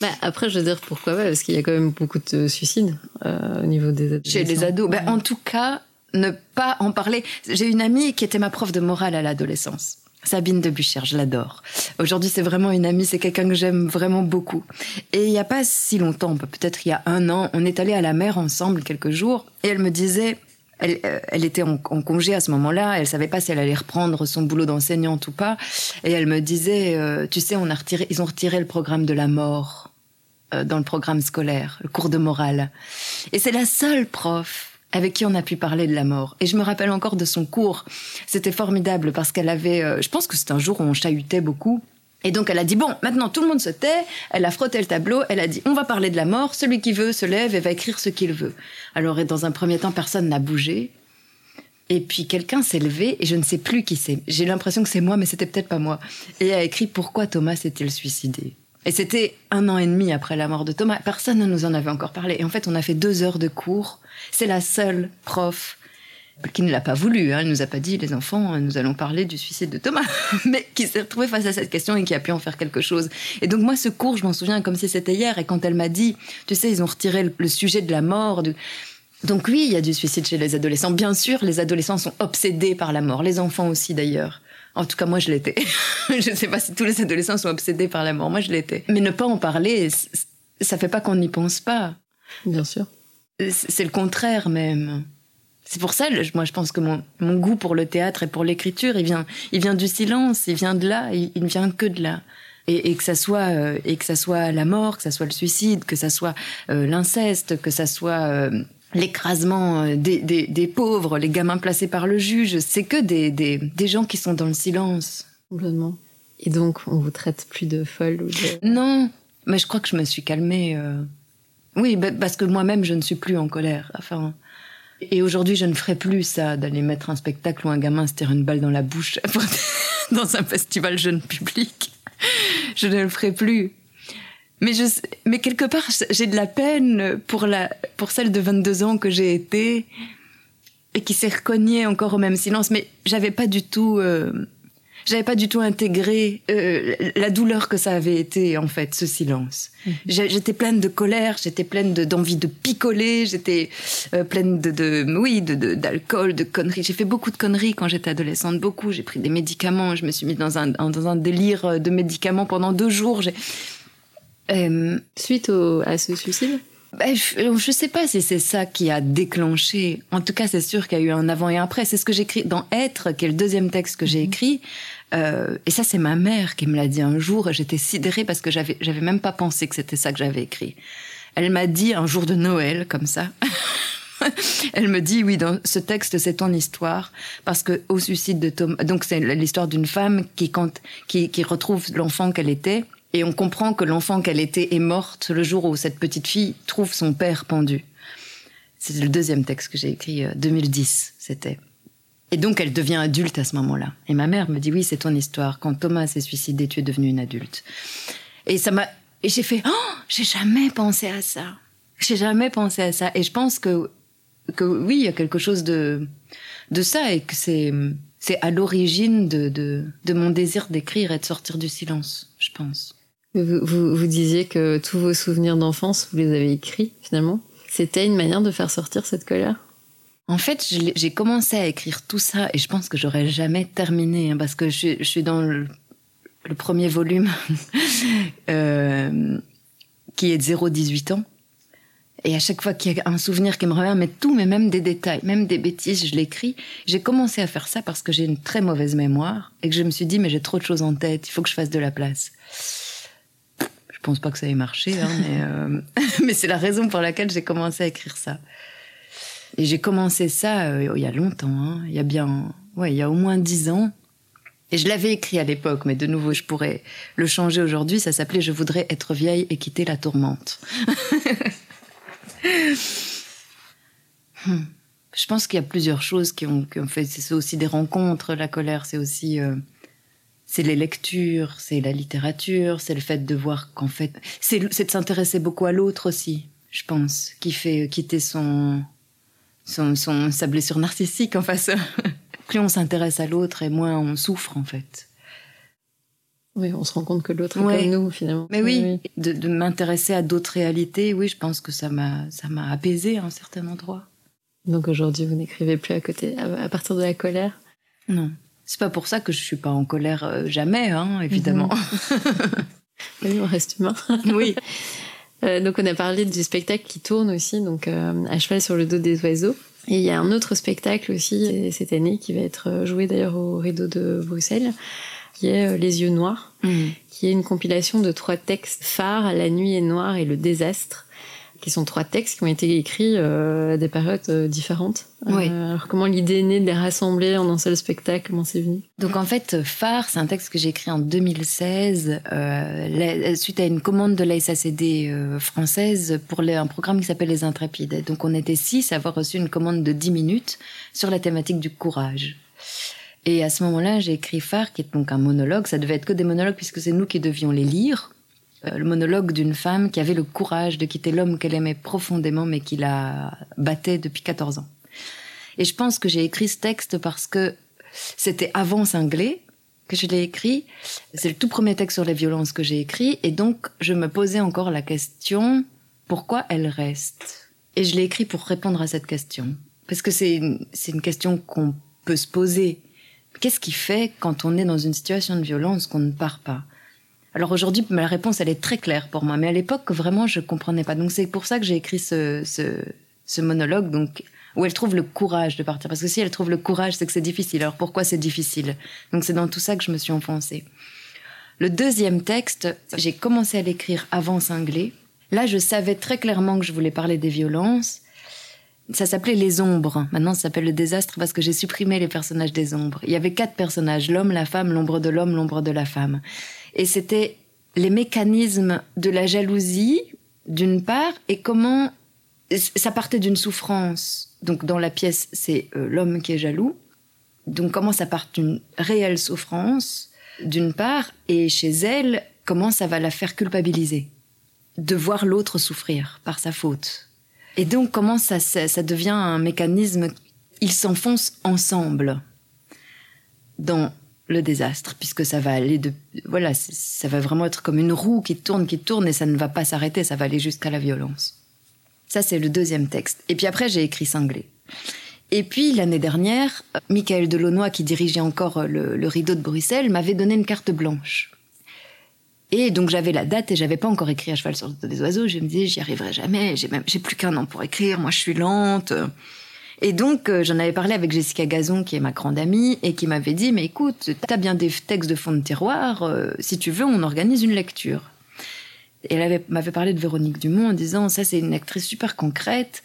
Bah, après, je veux dire pourquoi pas, parce qu'il y a quand même beaucoup de suicides euh, au niveau des adolescents.
Chez les ados. Ben, en tout cas, ne pas en parler. J'ai une amie qui était ma prof de morale à l'adolescence. Sabine de Buchère, je l'adore. Aujourd'hui, c'est vraiment une amie, c'est quelqu'un que j'aime vraiment beaucoup. Et il n'y a pas si longtemps, peut-être il y a un an, on est allé à la mer ensemble quelques jours, et elle me disait, elle, euh, était en, en, congé à ce moment-là, elle savait pas si elle allait reprendre son boulot d'enseignante ou pas, et elle me disait, euh, tu sais, on a retiré, ils ont retiré le programme de la mort euh, dans le programme scolaire, le cours de morale. Et c'est la seule prof avec qui on a pu parler de la mort. Et je me rappelle encore de son cours. C'était formidable parce qu'elle avait, euh, je pense que c'était un jour où on chahutait beaucoup. Et donc elle a dit, bon, maintenant tout le monde se tait, elle a frotté le tableau, elle a dit, on va parler de la mort, celui qui veut se lève et va écrire ce qu'il veut. Alors dans un premier temps, personne n'a bougé. Et puis quelqu'un s'est levé, et je ne sais plus qui c'est. J'ai l'impression que c'est moi, mais c'était peut-être pas moi. Et a écrit, pourquoi Thomas s'est-il suicidé? Et c'était un an et demi après la mort de Thomas. Personne ne nous en avait encore parlé. Et en fait, on a fait deux heures de cours. C'est la seule prof qui ne l'a pas voulu. Hein. Elle nous a pas dit, les enfants, nous allons parler du suicide de Thomas, (laughs) mais qui s'est retrouvée face à cette question et qui a pu en faire quelque chose. Et donc moi, ce cours, je m'en souviens comme si c'était hier. Et quand elle m'a dit, tu sais, ils ont retiré le, sujet de la mort. Donc oui, il y a du suicide chez les adolescents. Bien sûr, les adolescents sont obsédés par la mort. Les enfants aussi, d'ailleurs. En tout cas, moi, je l'étais. (laughs) je ne sais pas si tous les adolescents sont obsédés par la mort. Moi, je l'étais. Mais ne pas en parler, ça fait pas qu'on n'y pense pas.
Bien sûr.
C'est le contraire même. C'est pour ça, moi, je pense que mon, mon, goût pour le théâtre et pour l'écriture, il vient, il vient du silence, il vient de là, il, ne vient que de là. Et, et, que ça soit, euh, et que ça soit la mort, que ça soit le suicide, que ça soit euh, l'inceste, que ça soit euh, l'écrasement euh, des, des, des, pauvres, les gamins placés par le juge, c'est que des, des, des, gens qui sont dans le silence.
Complètement. Et donc, on vous traite plus de folle ou de...
Non, mais je crois que je me suis calmée. Euh... Oui, parce que moi-même, je ne suis plus en colère. Enfin, et aujourd'hui, je ne ferai plus ça, d'aller mettre un spectacle où un gamin se tire une balle dans la bouche (laughs) dans un festival jeune public. Je ne le ferai plus. Mais, je, mais quelque part, j'ai de la peine pour, la, pour celle de 22 ans que j'ai été et qui s'est recognée encore au même silence. Mais j'avais pas du tout, euh, j'avais pas du tout intégré euh, la douleur que ça avait été en fait, ce silence. -hmm. J'étais pleine de colère, j'étais pleine d'envie de, de, picoler, j'étais euh, pleine de, de, oui, d'alcool, de, de, conneries. J'ai fait beaucoup de conneries quand j'étais adolescente, beaucoup. J'ai pris des médicaments, je me suis mise dans un, dans un délire de médicaments pendant deux jours. J'ai
euh, Suite au, à ce suicide
ben, je ne sais pas si c'est ça qui a déclenché. En tout cas, c'est sûr qu'il y a eu un avant et un après. C'est ce que j'écris dans Être, qui est le deuxième texte que j'ai écrit. Euh, et ça, c'est ma mère qui me l'a dit un jour. J'étais sidérée parce que j'avais, j'avais même pas pensé que c'était ça que j'avais écrit. Elle m'a dit un jour de Noël, comme ça. (laughs) Elle me dit oui, dans ce texte, c'est ton histoire parce que au suicide de Thomas, donc c'est l'histoire d'une femme qui, quand, qui, qui retrouve l'enfant qu'elle était et on comprend que l'enfant qu'elle était est morte le jour où cette petite fille trouve son père pendu. C'est le deuxième texte que j'ai écrit, 2010, c'était. Et donc elle devient adulte à ce moment-là. Et ma mère me dit oui, c'est ton histoire. Quand Thomas s'est suicidé, tu es devenue une adulte. Et ça m'a et j'ai fait oh, j'ai jamais pensé à ça. J'ai jamais pensé à ça. Et je pense que que oui, il y a quelque chose de de ça et que c'est c'est à l'origine de, de, de mon désir d'écrire et de sortir du silence, je pense.
Vous, disiez que tous vos souvenirs d'enfance, vous les avez écrits finalement. C'était une manière de faire sortir cette colère?
En fait, j'ai commencé à écrire tout ça et je pense que j'aurais jamais terminé hein, parce que je, suis dans le, le premier volume (laughs) euh, qui est de 0-18 ans. Et à chaque fois qu'il y a un souvenir qui me revient, mais tout, mais même des détails, même des bêtises, je l'écris. J'ai commencé à faire ça parce que j'ai une très mauvaise mémoire et que je me suis dit, mais j'ai trop de choses en tête, il faut que je fasse de la place. Je pense pas que ça ait marché, hein, mais, euh, (laughs) mais c'est la raison pour laquelle j'ai commencé à écrire ça. Et j'ai commencé ça euh, il y a longtemps, hein, il y a bien, ouais, il y a au moins dix ans. Et je l'avais écrit à l'époque, mais de nouveau, je pourrais le changer aujourd'hui. Ça s'appelait Je voudrais être vieille et quitter la tourmente. (laughs) hmm. Je pense qu'il y a plusieurs choses qui ont, qui ont fait. C'est aussi des rencontres. La colère, c'est aussi. Euh, c'est les lectures, c'est la littérature, c'est le fait de voir qu'en fait. C'est de s'intéresser beaucoup à l'autre aussi, je pense, qui fait quitter son. son, son sa blessure narcissique en face. (laughs) plus on s'intéresse à l'autre et moins on souffre en fait.
Oui, on se rend compte que l'autre est ouais. comme nous finalement.
Mais oui, oui. de, de m'intéresser à d'autres réalités, oui, je pense que ça m'a ça m'a apaisé à un certain endroit.
Donc aujourd'hui, vous n'écrivez plus à côté à, à, partir de la colère?
Non. C'est pas pour ça que je suis pas en colère euh, jamais, hein, évidemment. (laughs)
Oui, on reste humain. (laughs)
oui.
Euh, donc on a parlé du spectacle qui tourne aussi, donc euh, à cheval sur le dos des oiseaux. Et il y a un autre spectacle aussi cette année qui va être joué d'ailleurs au Rideau de Bruxelles, qui est Les yeux noirs,
Mm.
qui est une compilation de trois textes phares, La nuit est noire et Le désastre, qui sont trois textes qui ont été écrits euh, à des périodes euh, différentes.
Oui.
Euh, alors comment l'idée est née de les rassembler en un seul spectacle? Comment c'est venu?
Donc en fait, Phare, c'est un texte que j'ai écrit en 2016 euh, la- suite à une commande de la SACD française pour les- un programme qui s'appelle Les Intrépides. Donc on était six à avoir reçu une commande de 10 minutes sur la thématique du courage. Et à ce moment-là, j'ai écrit Phare, qui est donc un monologue. Ça devait être que des monologues puisque c'est nous qui devions les lire. Euh, le monologue d'une femme qui avait le courage de quitter l'homme qu'elle aimait profondément mais qui la battait depuis 14 ans. Et je pense que j'ai écrit ce texte parce que c'était avant Cinglé que je l'ai écrit. C'est le tout premier texte sur les violences que j'ai écrit. Et donc, je me posais encore la question, pourquoi elle reste? Et je l'ai écrit pour répondre à cette question. Parce que c'est une, c'est une question qu'on peut se poser. Qu'est-ce qui fait, quand on est dans une situation de violence, qu'on ne part pas? Alors aujourd'hui, la réponse, elle est très claire pour moi. Mais à l'époque, vraiment, je comprenais pas. Donc c'est pour ça que j'ai écrit ce monologue, donc où elle trouve le courage de partir. Parce que si elle trouve le courage, c'est que c'est difficile. Alors pourquoi c'est difficile? Donc c'est dans tout ça que je me suis enfoncée. Le deuxième texte, j'ai commencé à l'écrire avant Cinglé. Là, je savais très clairement que je voulais parler des violences. Ça s'appelait Les Ombres. Maintenant, ça s'appelle Le Désastre parce que j'ai supprimé les personnages des ombres. Il y avait quatre personnages l'homme, la femme, l'ombre de l'homme, l'ombre de la femme. Et c'était les mécanismes de la jalousie, d'une part, et comment ça partait d'une souffrance. Donc dans la pièce, c'est euh, l'homme qui est jaloux. Donc comment ça part d'une réelle souffrance, d'une part, et chez elle, comment ça va la faire culpabiliser de voir l'autre souffrir par sa faute. Et donc comment ça, ça, ça devient un mécanisme, ils s'enfoncent ensemble dans le désastre, puisque ça va aller de, voilà, ça va vraiment être comme une roue qui tourne, qui tourne, et ça ne va pas s'arrêter, ça va aller jusqu'à la violence. Ça, c'est le deuxième texte. Et puis après, j'ai écrit Cinglé. Et puis, l'année dernière, Michael Delaunoy, qui dirigeait encore le, le rideau de Bruxelles, m'avait donné une carte blanche. Et donc, j'avais la date et j'avais pas encore écrit à cheval sur des oiseaux. Je me disais, j'y arriverai jamais, j'ai même, j'ai plus qu'un an pour écrire, moi je suis lente. Et donc, euh, j'en avais parlé avec Jessica Gazon, qui est ma grande amie, et qui m'avait dit, mais écoute, t'as bien des textes de fond de tiroir, euh, si tu veux, on organise une lecture. Et elle avait- m'avait parlé de Véronique Dumont en disant, ça c'est une actrice super concrète,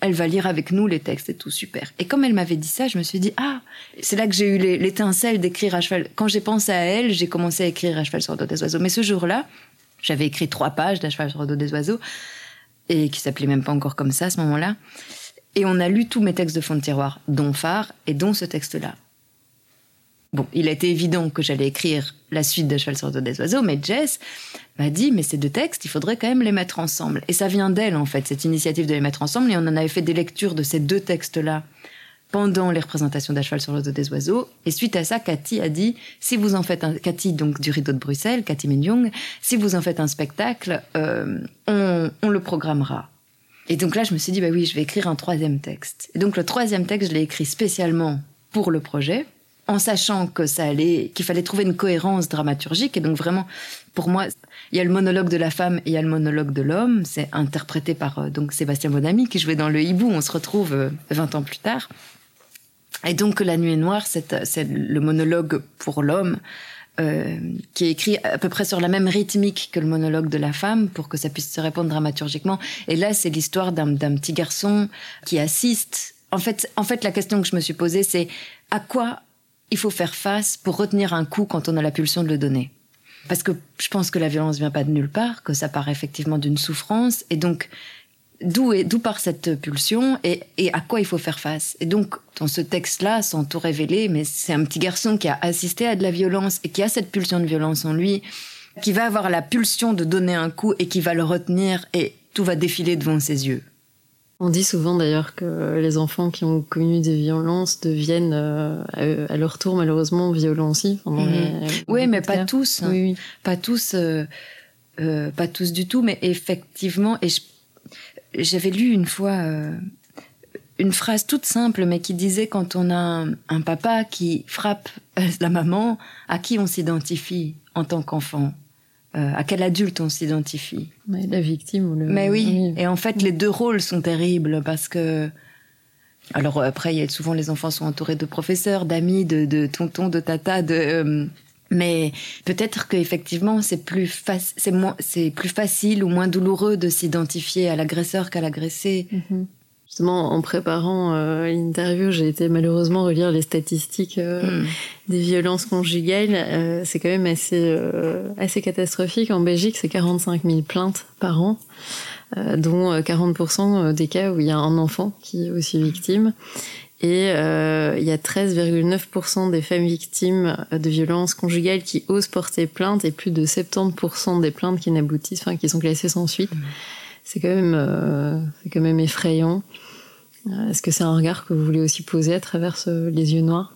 elle va lire avec nous les textes et tout, super. Et comme elle m'avait dit ça, je me suis dit, ah, c'est là que j'ai eu l'étincelle d'écrire à cheval. Quand j'ai pensé à elle, j'ai commencé à écrire à cheval sur le dos des oiseaux. Mais ce jour-là, j'avais écrit trois pages d'à cheval sur le dos des oiseaux, et qui s'appelait même pas encore comme ça à ce moment-là. Et on a lu tous mes textes de fond de tiroir, dont Phare et dont ce texte-là. Bon, il a été évident que j'allais écrire la suite de sur le dos des oiseaux, mais Jess m'a dit, mais ces deux textes, il faudrait quand même les mettre ensemble. Et ça vient d'elle, en fait, cette initiative de les mettre ensemble, et on en avait fait des lectures de ces deux textes-là pendant les représentations d'À cheval sur le dos des oiseaux. Et suite à ça, Cathy a dit, si vous en faites un, Cathy, donc du rideau de Bruxelles, Cathy Minyoung, si vous en faites un spectacle, euh, on, on le programmera. Et donc là, je me suis dit, bah oui, je vais écrire un troisième texte. Et donc le troisième texte, je l'ai écrit spécialement pour le projet, en sachant que ça allait, qu'il fallait trouver une cohérence dramaturgique. Et donc vraiment, pour moi, il y a le monologue de la femme et il y a le monologue de l'homme. C'est interprété par euh, donc Sébastien Bonamy qui jouait dans le hibou. On se retrouve euh, 20 ans plus tard. Et donc La Nuit noire, c'est c'est le monologue pour l'homme. Euh, qui est écrit à peu près sur la même rythmique que le monologue de la femme pour que ça puisse se répondre dramaturgiquement. Et là, c'est l'histoire d'un petit garçon qui assiste. En fait, en fait, la question que je me suis posée, c'est à quoi il faut faire face pour retenir un coup quand on a la pulsion de le donner? Parce que je pense que la violence vient pas de nulle part, que ça part effectivement d'une souffrance, et donc d'où d'où part cette pulsion et, et à quoi il faut faire face. Et donc dans ce texte-là, sans tout révéler, mais c'est un petit garçon qui a assisté à de la violence et qui a cette pulsion de violence en lui, qui va avoir la pulsion de donner un coup et qui va le retenir et tout va défiler devant ses yeux.
On dit souvent d'ailleurs que les enfants qui ont connu des violences deviennent euh, à- leur tour malheureusement violents aussi. Enfin,
Mhm.
les-
Oui, mais pas tous. hein.
Oui, oui.
pas tous, euh, euh, pas tous du tout, mais effectivement, et je- j'avais lu une fois euh, une phrase toute simple, mais qui disait quand on a un, un papa qui frappe euh, la maman, à qui on s'identifie en tant qu'enfant? Euh, À quel adulte on s'identifie?
Ouais, la victime ou le.
Mais oui. Et en fait, les deux rôles sont terribles parce que. Alors après, il y a souvent les enfants sont entourés de professeurs, d'amis, de, de tontons, de tatas, de. euh, mais peut-être qu'effectivement, c'est plus, c'est moins- c'est plus facile ou moins douloureux de s'identifier à l'agresseur qu'à l'agressé.
Mhm. Justement, en préparant euh, l'interview, j'ai été malheureusement relire les statistiques euh,
Mm.
des violences conjugales. Euh, c'est quand même assez, assez catastrophique. En Belgique, c'est 45 000 plaintes par an, dont euh, 40% des cas où il y a un enfant qui est aussi victime. Et euh, il y a 13,9% des femmes victimes de violences conjugales qui osent porter plainte et plus de 70% des plaintes qui n'aboutissent, enfin qui sont classées sans suite. C'est quand même, euh, c'est quand même effrayant. Euh, Est-ce que c'est un regard que vous voulez aussi poser à travers ce- les yeux noirs?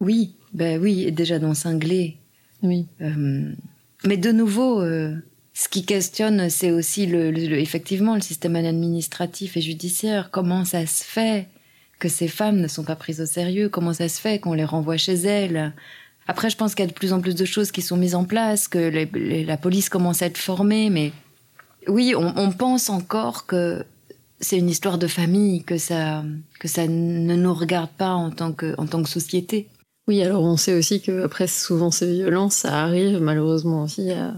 Oui, ben oui, déjà dans Cinglé.
Oui.
Euh, mais de nouveau, ce qui questionne, c'est aussi le, effectivement le système administratif et judiciaire. Comment ça se fait que ces femmes ne sont pas prises au sérieux? Comment ça se fait qu'on les renvoie chez elles? Après, je pense qu'il y a de plus en plus de choses qui sont mises en place, que la police commence à être formée, mais oui, on, on pense encore que c'est une histoire de famille, que ça, que ça ne nous regarde pas en tant que, en tant que société.
Oui, alors on sait aussi que après souvent ces violences, ça arrive malheureusement aussi à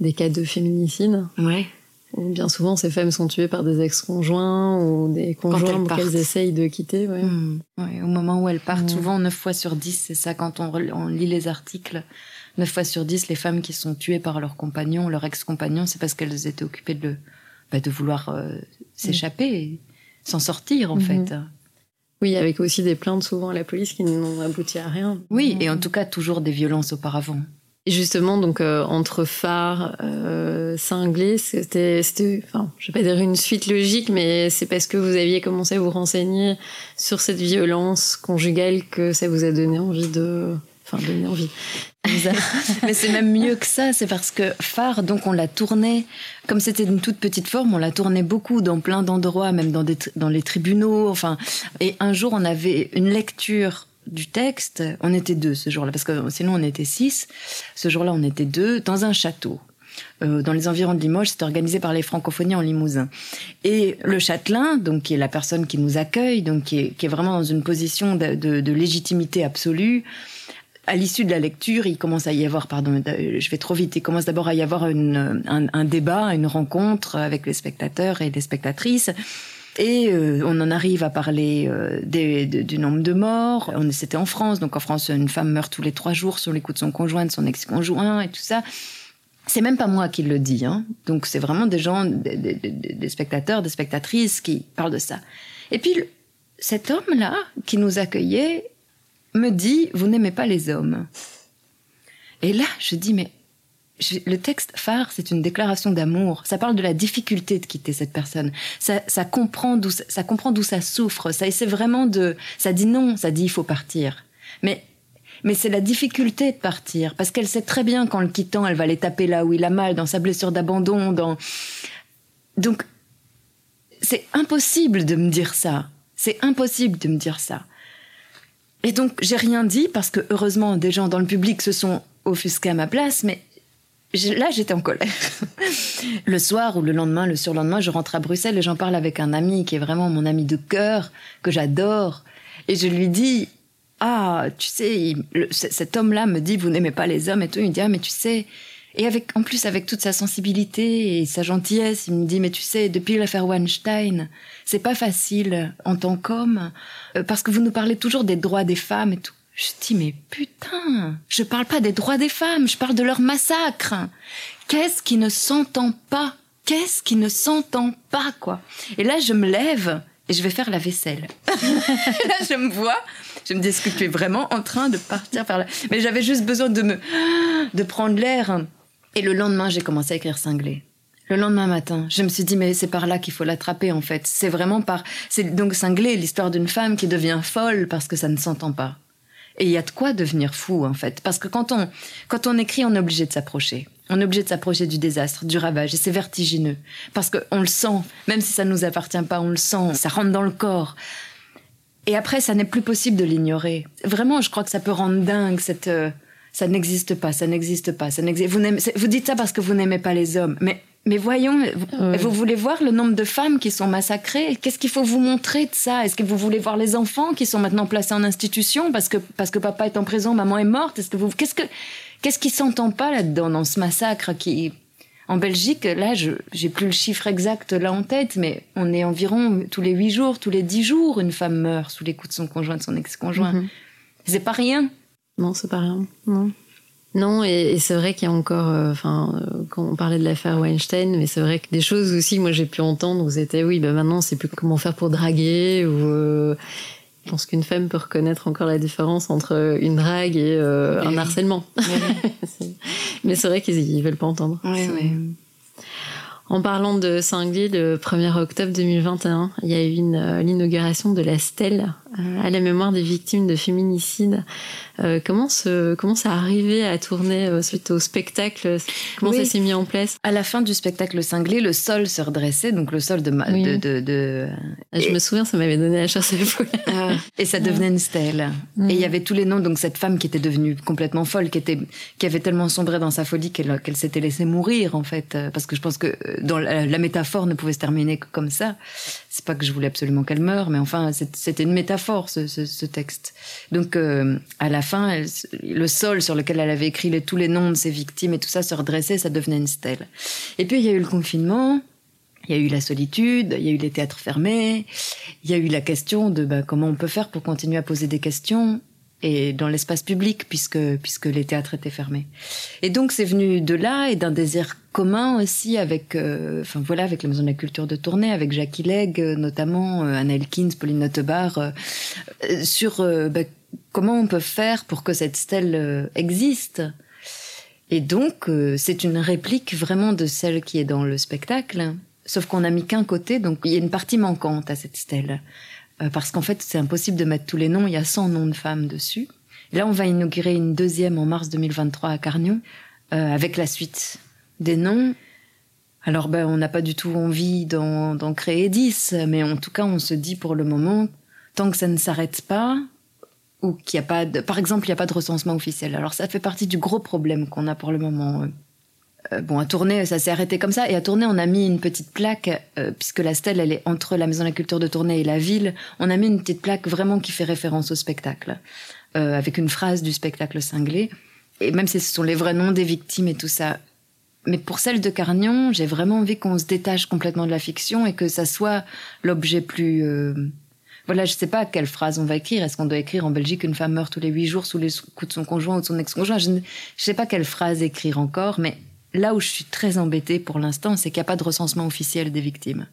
des cas de féminicide.
Ouais.
Où bien souvent ces femmes sont tuées par des ex-conjoints ou des conjoints qu'elles essayent de quitter. ouais.
Mm. Ouais, au moment où elles partent,
Mm.
souvent 9 fois sur 10, c'est ça quand on, lit les articles. 9 fois sur 10, les femmes qui sont tuées par leur compagnon, leur ex-compagnon, c'est parce qu'elles étaient occupées de, le- bah, de vouloir euh, s'échapper, et s'en sortir en
Mhm.
fait.
Oui, avec aussi des plaintes souvent à la police qui n'ont abouti à rien.
Oui, et en tout cas toujours des violences auparavant.
Justement, donc euh, entre phare, euh, cinglé, c'était, c'était, enfin, je vais pas dire une suite logique, mais c'est parce que vous aviez commencé à vous renseigner sur cette violence conjugale que ça vous a donné envie de, enfin, donné envie. (laughs)
Mais c'est même mieux que ça, c'est parce que Phare, donc on l'a tourné, comme c'était une toute petite forme, on l'a tourné beaucoup dans plein d'endroits, même dans, des dans les tribunaux. Enfin, et un jour, on avait une lecture du texte. On était deux ce jour-là, parce que sinon on était six. Ce jour-là, on était deux dans un château. Euh, dans les environs de Limoges, c'était organisé par les francophonies en Limousin. Et le châtelain, donc qui est la personne qui nous accueille, donc qui est, vraiment dans une position de légitimité absolue, à l'issue de la lecture, il commence à y avoir, pardon, euh, je vais trop vite, il commence d'abord à y avoir une, un, un débat, une rencontre avec les spectateurs et les spectatrices. Et euh, on en arrive à parler euh, de- du nombre de morts. On C'était en France, donc en France, une femme meurt tous les trois jours sur les coups de son conjoint, de son ex-conjoint et tout ça. C'est même pas moi qui le dis, hein. donc c'est vraiment des gens, des, des- des- spectateurs, des spectatrices qui parlent de ça. Et puis cet homme-là qui nous accueillait me dit Vous n'aimez pas les hommes. Et là, je dis Mais le texte phare, c'est une déclaration d'amour. Ça parle de la difficulté de quitter cette personne. Ça, comprend d'où ça, comprend d'où ça souffre. Ça essaie vraiment de. Ça dit non, ça dit il faut partir. Mais mais c'est la difficulté de partir parce qu'elle sait très bien qu'en le quittant, elle va les taper là où il a mal, dans sa blessure d'abandon, dans. Donc c'est impossible de me dire ça. C'est impossible de me dire ça. Et donc, j'ai rien dit parce que heureusement, des gens dans le public se sont offusqués à ma place, mais là, j'étais en colère. (laughs) le soir ou le lendemain, le surlendemain, je rentre à Bruxelles et j'en parle avec un ami qui est vraiment mon ami de cœur, que j'adore. Et je lui dis, ah, tu sais, cet homme-là me dit, vous n'aimez pas les hommes et tout. Il me dit, ah, mais tu sais. Et avec, en plus, avec toute sa sensibilité et sa gentillesse, il me dit, mais tu sais, depuis l'affaire Weinstein, c'est pas facile en tant qu'homme, euh, parce que vous nous parlez toujours des droits des femmes et tout. Je dis, mais putain, je parle pas des droits des femmes, je parle de leur massacre. Qu'est-ce qui ne s'entend pas? Qu'est-ce qui ne s'entend pas, quoi? Et là, je me lève et je vais faire la vaisselle. (laughs) là, je me vois, je me dis, est-ce que tu es vraiment en train de partir faire la... Mais j'avais juste besoin de me... de prendre l'air. Et le lendemain, j'ai commencé à écrire cinglé. Le lendemain matin, je me suis dit, mais c'est par là qu'il faut l'attraper, en fait. C'est vraiment par... C'est donc cinglé, l'histoire d'une femme qui devient folle parce que ça ne s'entend pas. Et il y a de quoi devenir fou, en fait. Parce que quand on, quand on écrit, on est obligé de s'approcher. On est obligé de s'approcher du désastre, du ravage, et c'est vertigineux. Parce qu'on le sent, même si ça ne nous appartient pas, on le sent, ça rentre dans le corps. Et après, ça n'est plus possible de l'ignorer. Vraiment, je crois que ça peut rendre dingue cette... euh, ça n'existe pas, ça n'existe pas, ça n'existe. Vous, vous dites ça parce que vous n'aimez pas les hommes, mais mais voyons, vous, voulez voir le nombre de femmes qui sont massacrées? Qu'est-ce qu'il faut vous montrer de ça? Est-ce que vous voulez voir les enfants qui sont maintenant placés en institution parce que parce que papa est en prison, maman est morte? Est-ce que vous qu'est-ce que qu'est-ce qui s'entend pas là-dedans dans ce massacre qui en Belgique, là, je j'ai plus le chiffre exact là en tête, mais on est environ tous les huit jours, tous les dix jours, une femme meurt sous les coups de son conjoint, de son ex-conjoint.
Mhm.
C'est pas rien.
Non, c'est pas rien. Non. Non, et, et c'est vrai qu'il y a encore, euh, enfin, euh, quand on parlait de l'affaire Weinstein, mais c'est vrai que des choses aussi, moi j'ai pu entendre où c'était, oui, ben maintenant c'est plus comment faire pour draguer, ou euh, je pense qu'une femme peut reconnaître encore la différence entre une drague et euh, un
oui.
harcèlement. Mais (laughs) c'est vrai qu'ils ils veulent pas entendre.
Oui, oui.
En parlant de cinglé, le 1er octobre 2021, il y a eu euh, l'inauguration de la stèle euh, à la mémoire des victimes de féminicide. Euh, comment, ce, comment ça arrivé à tourner suite au spectacle? Comment
Oui.
ça s'est mis en place?
À la fin du spectacle cinglé, le sol se redressait, donc le sol de, ma-
Oui.
de, de, de-
Ah, Je me souviens, ça m'avait donné la chair sur l'épaule.
et ça devenait une stèle.
Mm.
Et il y avait tous les noms, donc cette femme qui était devenue complètement folle, qui était, qui avait tellement sombré dans sa folie qu'elle, qu'elle s'était laissée mourir en fait, parce que je pense que la, métaphore ne pouvait se terminer que comme ça. C'est pas que je voulais absolument qu'elle meure, mais enfin c'était une métaphore ce, texte. Donc euh, à la fin, le sol sur lequel elle avait écrit les, tous les noms de ses victimes et tout ça se redressait, ça devenait une stèle. Et puis il y a eu le confinement. Il y a eu la solitude, il y a eu les théâtres fermés, il y a eu la question de bah, comment on peut faire pour continuer à poser des questions et dans l'espace public puisque puisque les théâtres étaient fermés. Et donc c'est venu de là et d'un désir commun aussi avec euh, enfin voilà avec la maison de la culture de Tournai avec Jackie Legge euh, notamment euh, Anna Elkins, Pauline Nottebar euh, sur bah, comment on peut faire pour que cette stèle existe. Et donc c'est une réplique vraiment de celle qui est dans le spectacle. Sauf qu'on a mis qu'un côté, donc il y a une partie manquante à cette stèle. Parce qu'en fait, c'est impossible de mettre tous les noms. Il y a 100 noms de femmes dessus. Là, on va inaugurer une deuxième en mars 2023 à Carnion, avec la suite des noms. Alors, ben, on n'a pas du tout envie d'en créer 10, mais en tout cas, on se dit pour le moment, tant que ça ne s'arrête pas, ou qu'il n'y a pas de, par exemple, il n'y a pas de recensement officiel. Alors, ça fait partie du gros problème qu'on a pour le moment. euh. Euh, bon, à Tournai, ça s'est arrêté comme ça. Et à Tournai, on a mis une petite plaque, euh, puisque la stèle, elle est entre la Maison de la Culture de Tournai et la ville. On a mis une petite plaque vraiment qui fait référence au spectacle, avec une phrase du spectacle cinglé. Et même si ce sont les vrais noms des victimes et tout ça. Mais pour celle de Carnion, j'ai vraiment envie qu'on se détache complètement de la fiction et que ça soit l'objet plus... euh, Voilà, je sais pas quelle phrase on va écrire. Est-ce qu'on doit écrire en Belgique une femme meurt tous les huit jours sous les coups de son conjoint ou de son ex-conjoint? Je ne sais pas quelle phrase écrire encore, mais là où je suis très embêtée pour l'instant, c'est qu'il n'y a pas de recensement officiel des victimes.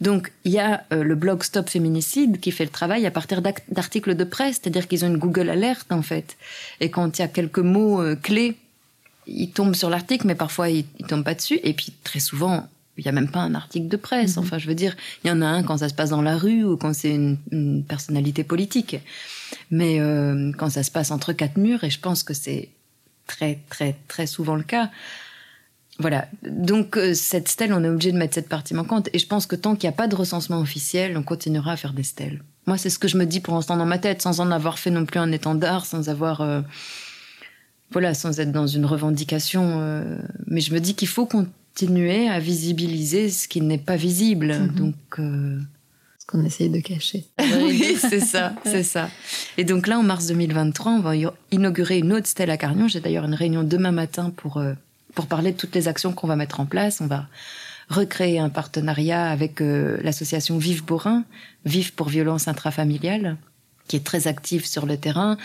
Donc, il y a euh, le blog Stop Féminicide qui fait le travail à partir d'articles de presse, c'est-à-dire qu'ils ont une Google Alert, en fait. Et quand il y a quelques mots euh, clés, ils tombent sur l'article, mais parfois ils, ils tombent pas dessus. Et puis, très souvent, il n'y a même pas un article de presse. Enfin, je veux dire, il y en a un quand ça se passe dans la rue ou quand c'est une, une personnalité politique. Mais euh, quand ça se passe entre quatre murs, et je pense que c'est très, très, très souvent le cas, voilà. Donc, euh, cette stèle, on est obligé de mettre cette partie manquante. Et je pense que tant qu'il n'y a pas de recensement officiel, on continuera à faire des stèles. Moi, c'est ce que je me dis pour l'instant dans ma tête, sans en avoir fait non plus un étendard, sans avoir. euh, voilà, sans être dans une revendication. euh, mais je me dis qu'il faut continuer à visibiliser ce qui n'est pas visible.
Mhm.
Donc. euh,
Ce qu'on essaye de cacher. (laughs)
oui, (laughs) c'est ça, c'est ça. Et donc là, en mars 2023, on va inaugurer une autre stèle à Carnion. J'ai d'ailleurs une réunion demain matin pour, euh, pour parler de toutes les actions qu'on va mettre en place. On va recréer un partenariat avec euh, l'association Vive Borin, Vive pour violence intrafamiliale, qui est très active sur le terrain.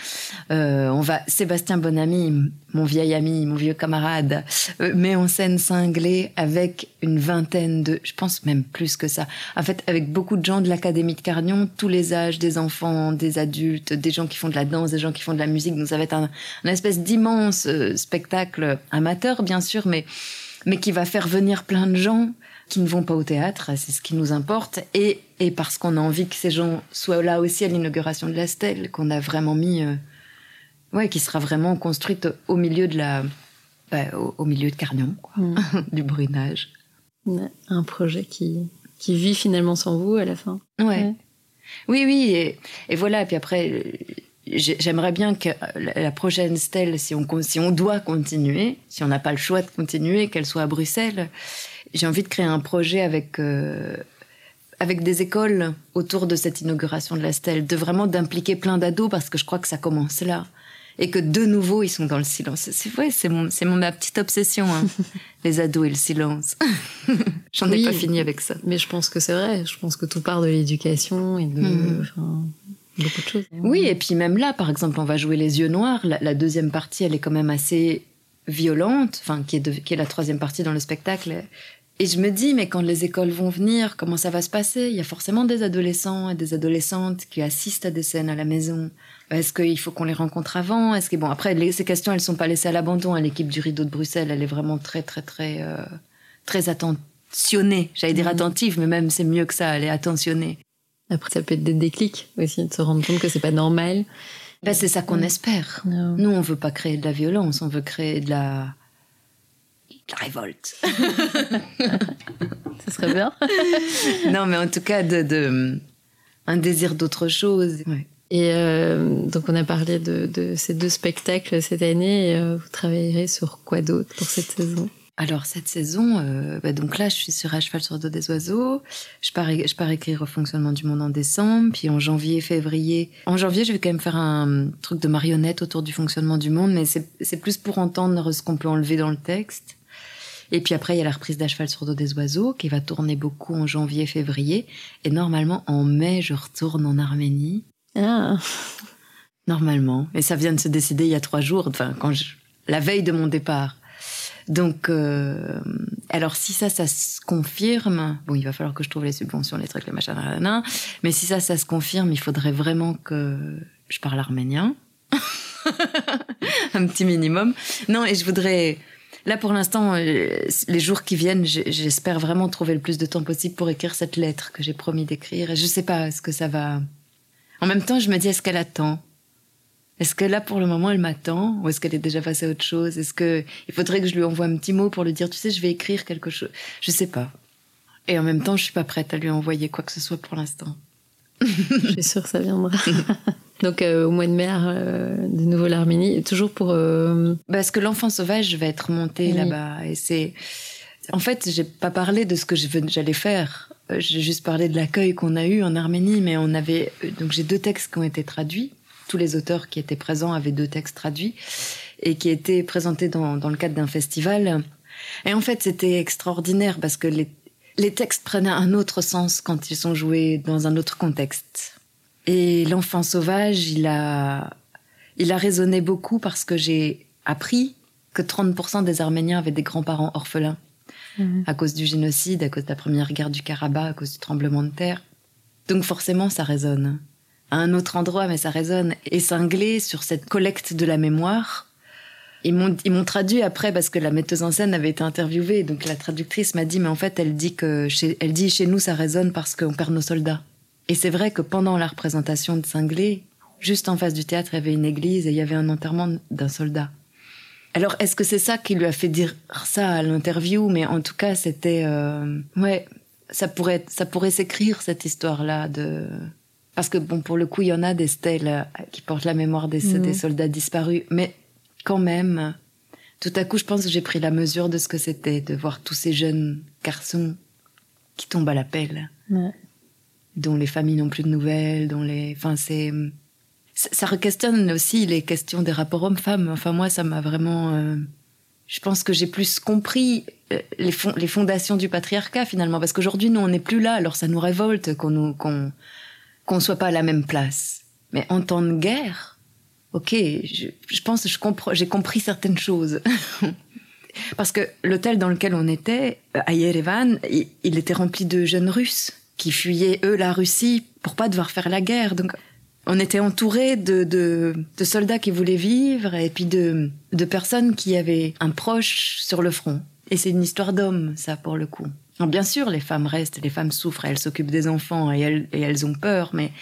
Euh, on va Sébastien Bonamy, mon vieil ami, mon vieux camarade, euh, met en scène cinglé avec une vingtaine de, je pense même plus que ça. En fait, avec beaucoup de gens de l'académie de Carnion, tous les âges, des enfants, des adultes, des gens qui font de la danse, des gens qui font de la musique. Donc ça va être un, un espèce d'immense euh, spectacle amateur, bien sûr, mais mais qui va faire venir plein de gens qui ne vont pas au théâtre, c'est ce qui nous importe, et, et parce qu'on a envie que ces gens soient là aussi à l'inauguration de la stèle, qu'on a vraiment mis, euh, ouais, qui sera vraiment construite au milieu de la, bah, au, au milieu de Carnion, quoi.
Mm. (laughs)
du brunage.
Un projet qui, qui vit finalement sans vous à la fin.
Ouais.
Ouais.
Oui, oui, et, et voilà. Et puis après, euh, j'ai- j'aimerais bien que la prochaine stèle, si on, si on doit continuer, si on n'a pas le choix de continuer, qu'elle soit à Bruxelles, j'ai envie de créer un projet avec, euh, avec des écoles autour de cette inauguration de la stèle, de vraiment d'impliquer plein d'ados parce que je crois que ça commence là. Et que de nouveau, ils sont dans le silence. C'est vrai, c'est mon, c'est mon- ma petite obsession, hein. (laughs) les ados et le silence. (laughs) J'en ai pas fini avec ça.
Mais je pense que c'est vrai. Je pense que tout part de l'éducation et de
Mhm.
enfin, beaucoup de choses.
Oui, et puis même là, par exemple, on va jouer les yeux noirs. La, la deuxième partie, elle est quand même assez violente, enfin, qui est, de- qui est la troisième partie dans le spectacle. Et je me dis, mais quand les écoles vont venir, comment ça va se passer? Il y a forcément des adolescents et des adolescentes qui assistent à des scènes à la maison. Est-ce qu'il faut qu'on les rencontre avant? Est-ce que bon, après, les- ces questions, elles sont pas laissées à l'abandon. hein. L'équipe du Rideau de Bruxelles, elle est vraiment très, très, très, euh, très attentionnée. J'allais dire
Mhm.
attentive, mais même c'est mieux que ça. Elle est attentionnée.
Après, ça peut être des déclics aussi, de se rendre compte que c'est pas normal.
Ben, c'est ça qu'on
Mhm.
espère. Nous, on veut pas créer de la violence, on veut créer de la, la révolte. (laughs)
Ça serait bien. (laughs)
non, mais en tout cas, de, de- un désir d'autre chose. Ouais.
Et euh, donc, on a parlé de, de ces deux spectacles cette année. Et, euh, vous travaillerez sur quoi d'autre pour cette saison?
Alors, cette saison, euh, bah, donc là, je suis sur À cheval sur le dos des oiseaux. Je pars, je pars écrire au fonctionnement du monde en décembre. Puis en janvier, février. En janvier, je vais quand même faire un truc de marionnette autour du fonctionnement du monde, mais c'est c'est plus pour entendre ce qu'on peut enlever dans le texte. Et puis après, il y a la reprise d'À cheval sur dos des oiseaux qui va tourner beaucoup en janvier, février. Et normalement, en mai, je retourne en Arménie.
Ah,
Normalement. Et ça vient de se décider il y a trois jours, enfin, quand je, la veille de mon départ. Donc, euh, alors si ça, ça se confirme, bon, il va falloir que je trouve les subventions, les trucs, les machins, nanana. mais si ça, ça se confirme, il faudrait vraiment que je parle arménien. (laughs) Un petit minimum. Non, et je voudrais, là pour l'instant, euh, les jours qui viennent, j'espère vraiment trouver le plus de temps possible pour écrire cette lettre que j'ai promis d'écrire. Et je sais pas, est-ce que ça va... En même temps, je me dis, est-ce qu'elle attend? Est-ce que là, pour le moment, elle m'attend? Ou est-ce qu'elle est déjà passée à autre chose? Est-ce que il faudrait que je lui envoie un petit mot pour lui dire, tu sais, je vais écrire quelque chose Je sais pas. Et en même temps, je suis pas prête à lui envoyer quoi que ce soit pour l'instant.
je suis sûre que ça viendra. (laughs) donc, euh, au mois de mai, euh, de nouveau l'Arménie. Toujours pour. euh,
Parce que l'enfant sauvage va être monté
Oui.
là-bas. Et c'est. En fait, j'ai pas parlé de ce que j'allais faire. Euh, J'ai juste parlé de l'accueil qu'on a eu en Arménie, mais on avait. euh, Donc j'ai deux textes qui ont été traduits. Tous les auteurs qui étaient présents avaient deux textes traduits et qui étaient présentés dans, dans le cadre d'un festival. Et en fait, c'était extraordinaire parce que les, les textes prenaient un autre sens quand ils sont joués dans un autre contexte. Et l'enfant sauvage, il a, il a résonné beaucoup parce que j'ai appris que 30% des Arméniens avaient des grands-parents orphelins
Mhm.
à cause du génocide, à cause de la première guerre du Karabakh, à cause du tremblement de terre. Donc forcément, ça résonne. À un autre endroit, mais ça résonne. Et cinglé sur cette collecte de la mémoire, ils m'ont, ils m'ont traduit après parce que la metteuse en scène avait été interviewée. Donc la traductrice m'a dit, mais en fait, elle dit que chez, elle dit chez nous, ça résonne parce qu'on perd nos soldats. Et c'est vrai que pendant la représentation de Cinglé, juste en face du théâtre, il y avait une église et il y avait un enterrement d'un soldat. Alors, est-ce que c'est ça qui lui a fait dire ça à l'interview? Mais en tout cas, c'était... euh, ouais, ça pourrait, ça pourrait s'écrire, cette histoire-là. de Parce que, bon, pour le coup, il y en a des stèles euh, qui portent la mémoire des,
Mhm.
des soldats disparus. Mais quand même, tout à coup, je pense que j'ai pris la mesure de ce que c'était, de voir tous ces jeunes garçons qui tombent à la pelle
ouais.
Dont les familles n'ont plus de nouvelles, dont les, enfin c'est, ça re-questionne aussi les questions des rapports hommes-femmes. Enfin moi, ça m'a vraiment, euh, je pense que j'ai plus compris euh, les, les fondations du patriarcat finalement, parce qu'aujourd'hui nous on n'est plus là, alors ça nous révolte qu'on qu'on soit pas à la même place. Mais en temps de guerre, ok, je, je pense que j'ai compris certaines choses. (laughs) Parce que l'hôtel dans lequel on était, euh, à Yerevan, il était rempli de jeunes Russes qui fuyaient, eux, la Russie pour pas devoir faire la guerre. Donc, on était entouré de, de, de soldats qui voulaient vivre et puis de, de personnes qui avaient un proche sur le front. Et c'est une histoire d'hommes, ça, pour le coup. Alors, bien sûr, les femmes restent, les femmes souffrent, elles s'occupent des enfants et elles, et elles ont peur, mais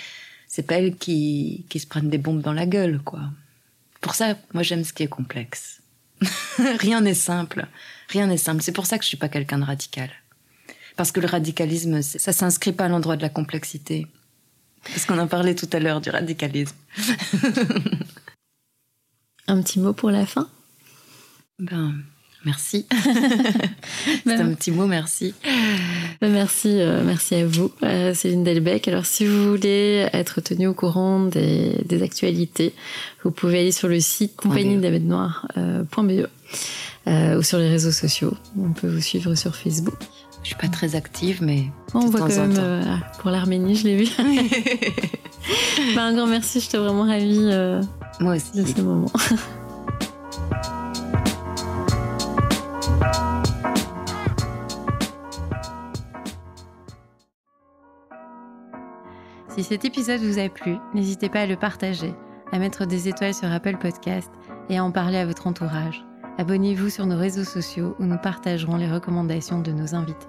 c'est pas elles qui, qui se prennent des bombes dans la gueule, quoi. Pour ça, moi, j'aime ce qui est complexe. (laughs) Rien n'est simple. Rien n'est simple. C'est pour ça que je suis pas quelqu'un de radical. Parce que le radicalisme, ça s'inscrit pas à l'endroit de la complexité. Parce qu'on en parlait tout à l'heure du radicalisme. (laughs)
Un petit mot pour la fin?
Ben, merci. (laughs) c'est
Ben,
un petit mot, merci.
Ben, Merci, euh, merci à vous, euh, Céline Delbecq. Alors, si vous voulez être tenu au courant des, des actualités, vous pouvez aller sur le site compagnie euh, euh, ou sur les réseaux sociaux. On peut vous suivre sur Facebook.
Je suis pas très active, mais
On
De
voit
temps
quand
en
même
temps.
euh, pour l'Arménie, je l'ai vu. (laughs) Ben, un grand merci, j'étais vraiment ravie euh,
moi
de
aussi.
ce moment. (laughs) Si cet épisode vous a plu, n'hésitez pas à le partager, à mettre des étoiles sur Apple Podcast et à en parler à votre entourage. Abonnez-vous sur nos réseaux sociaux où nous partagerons les recommandations de nos invités.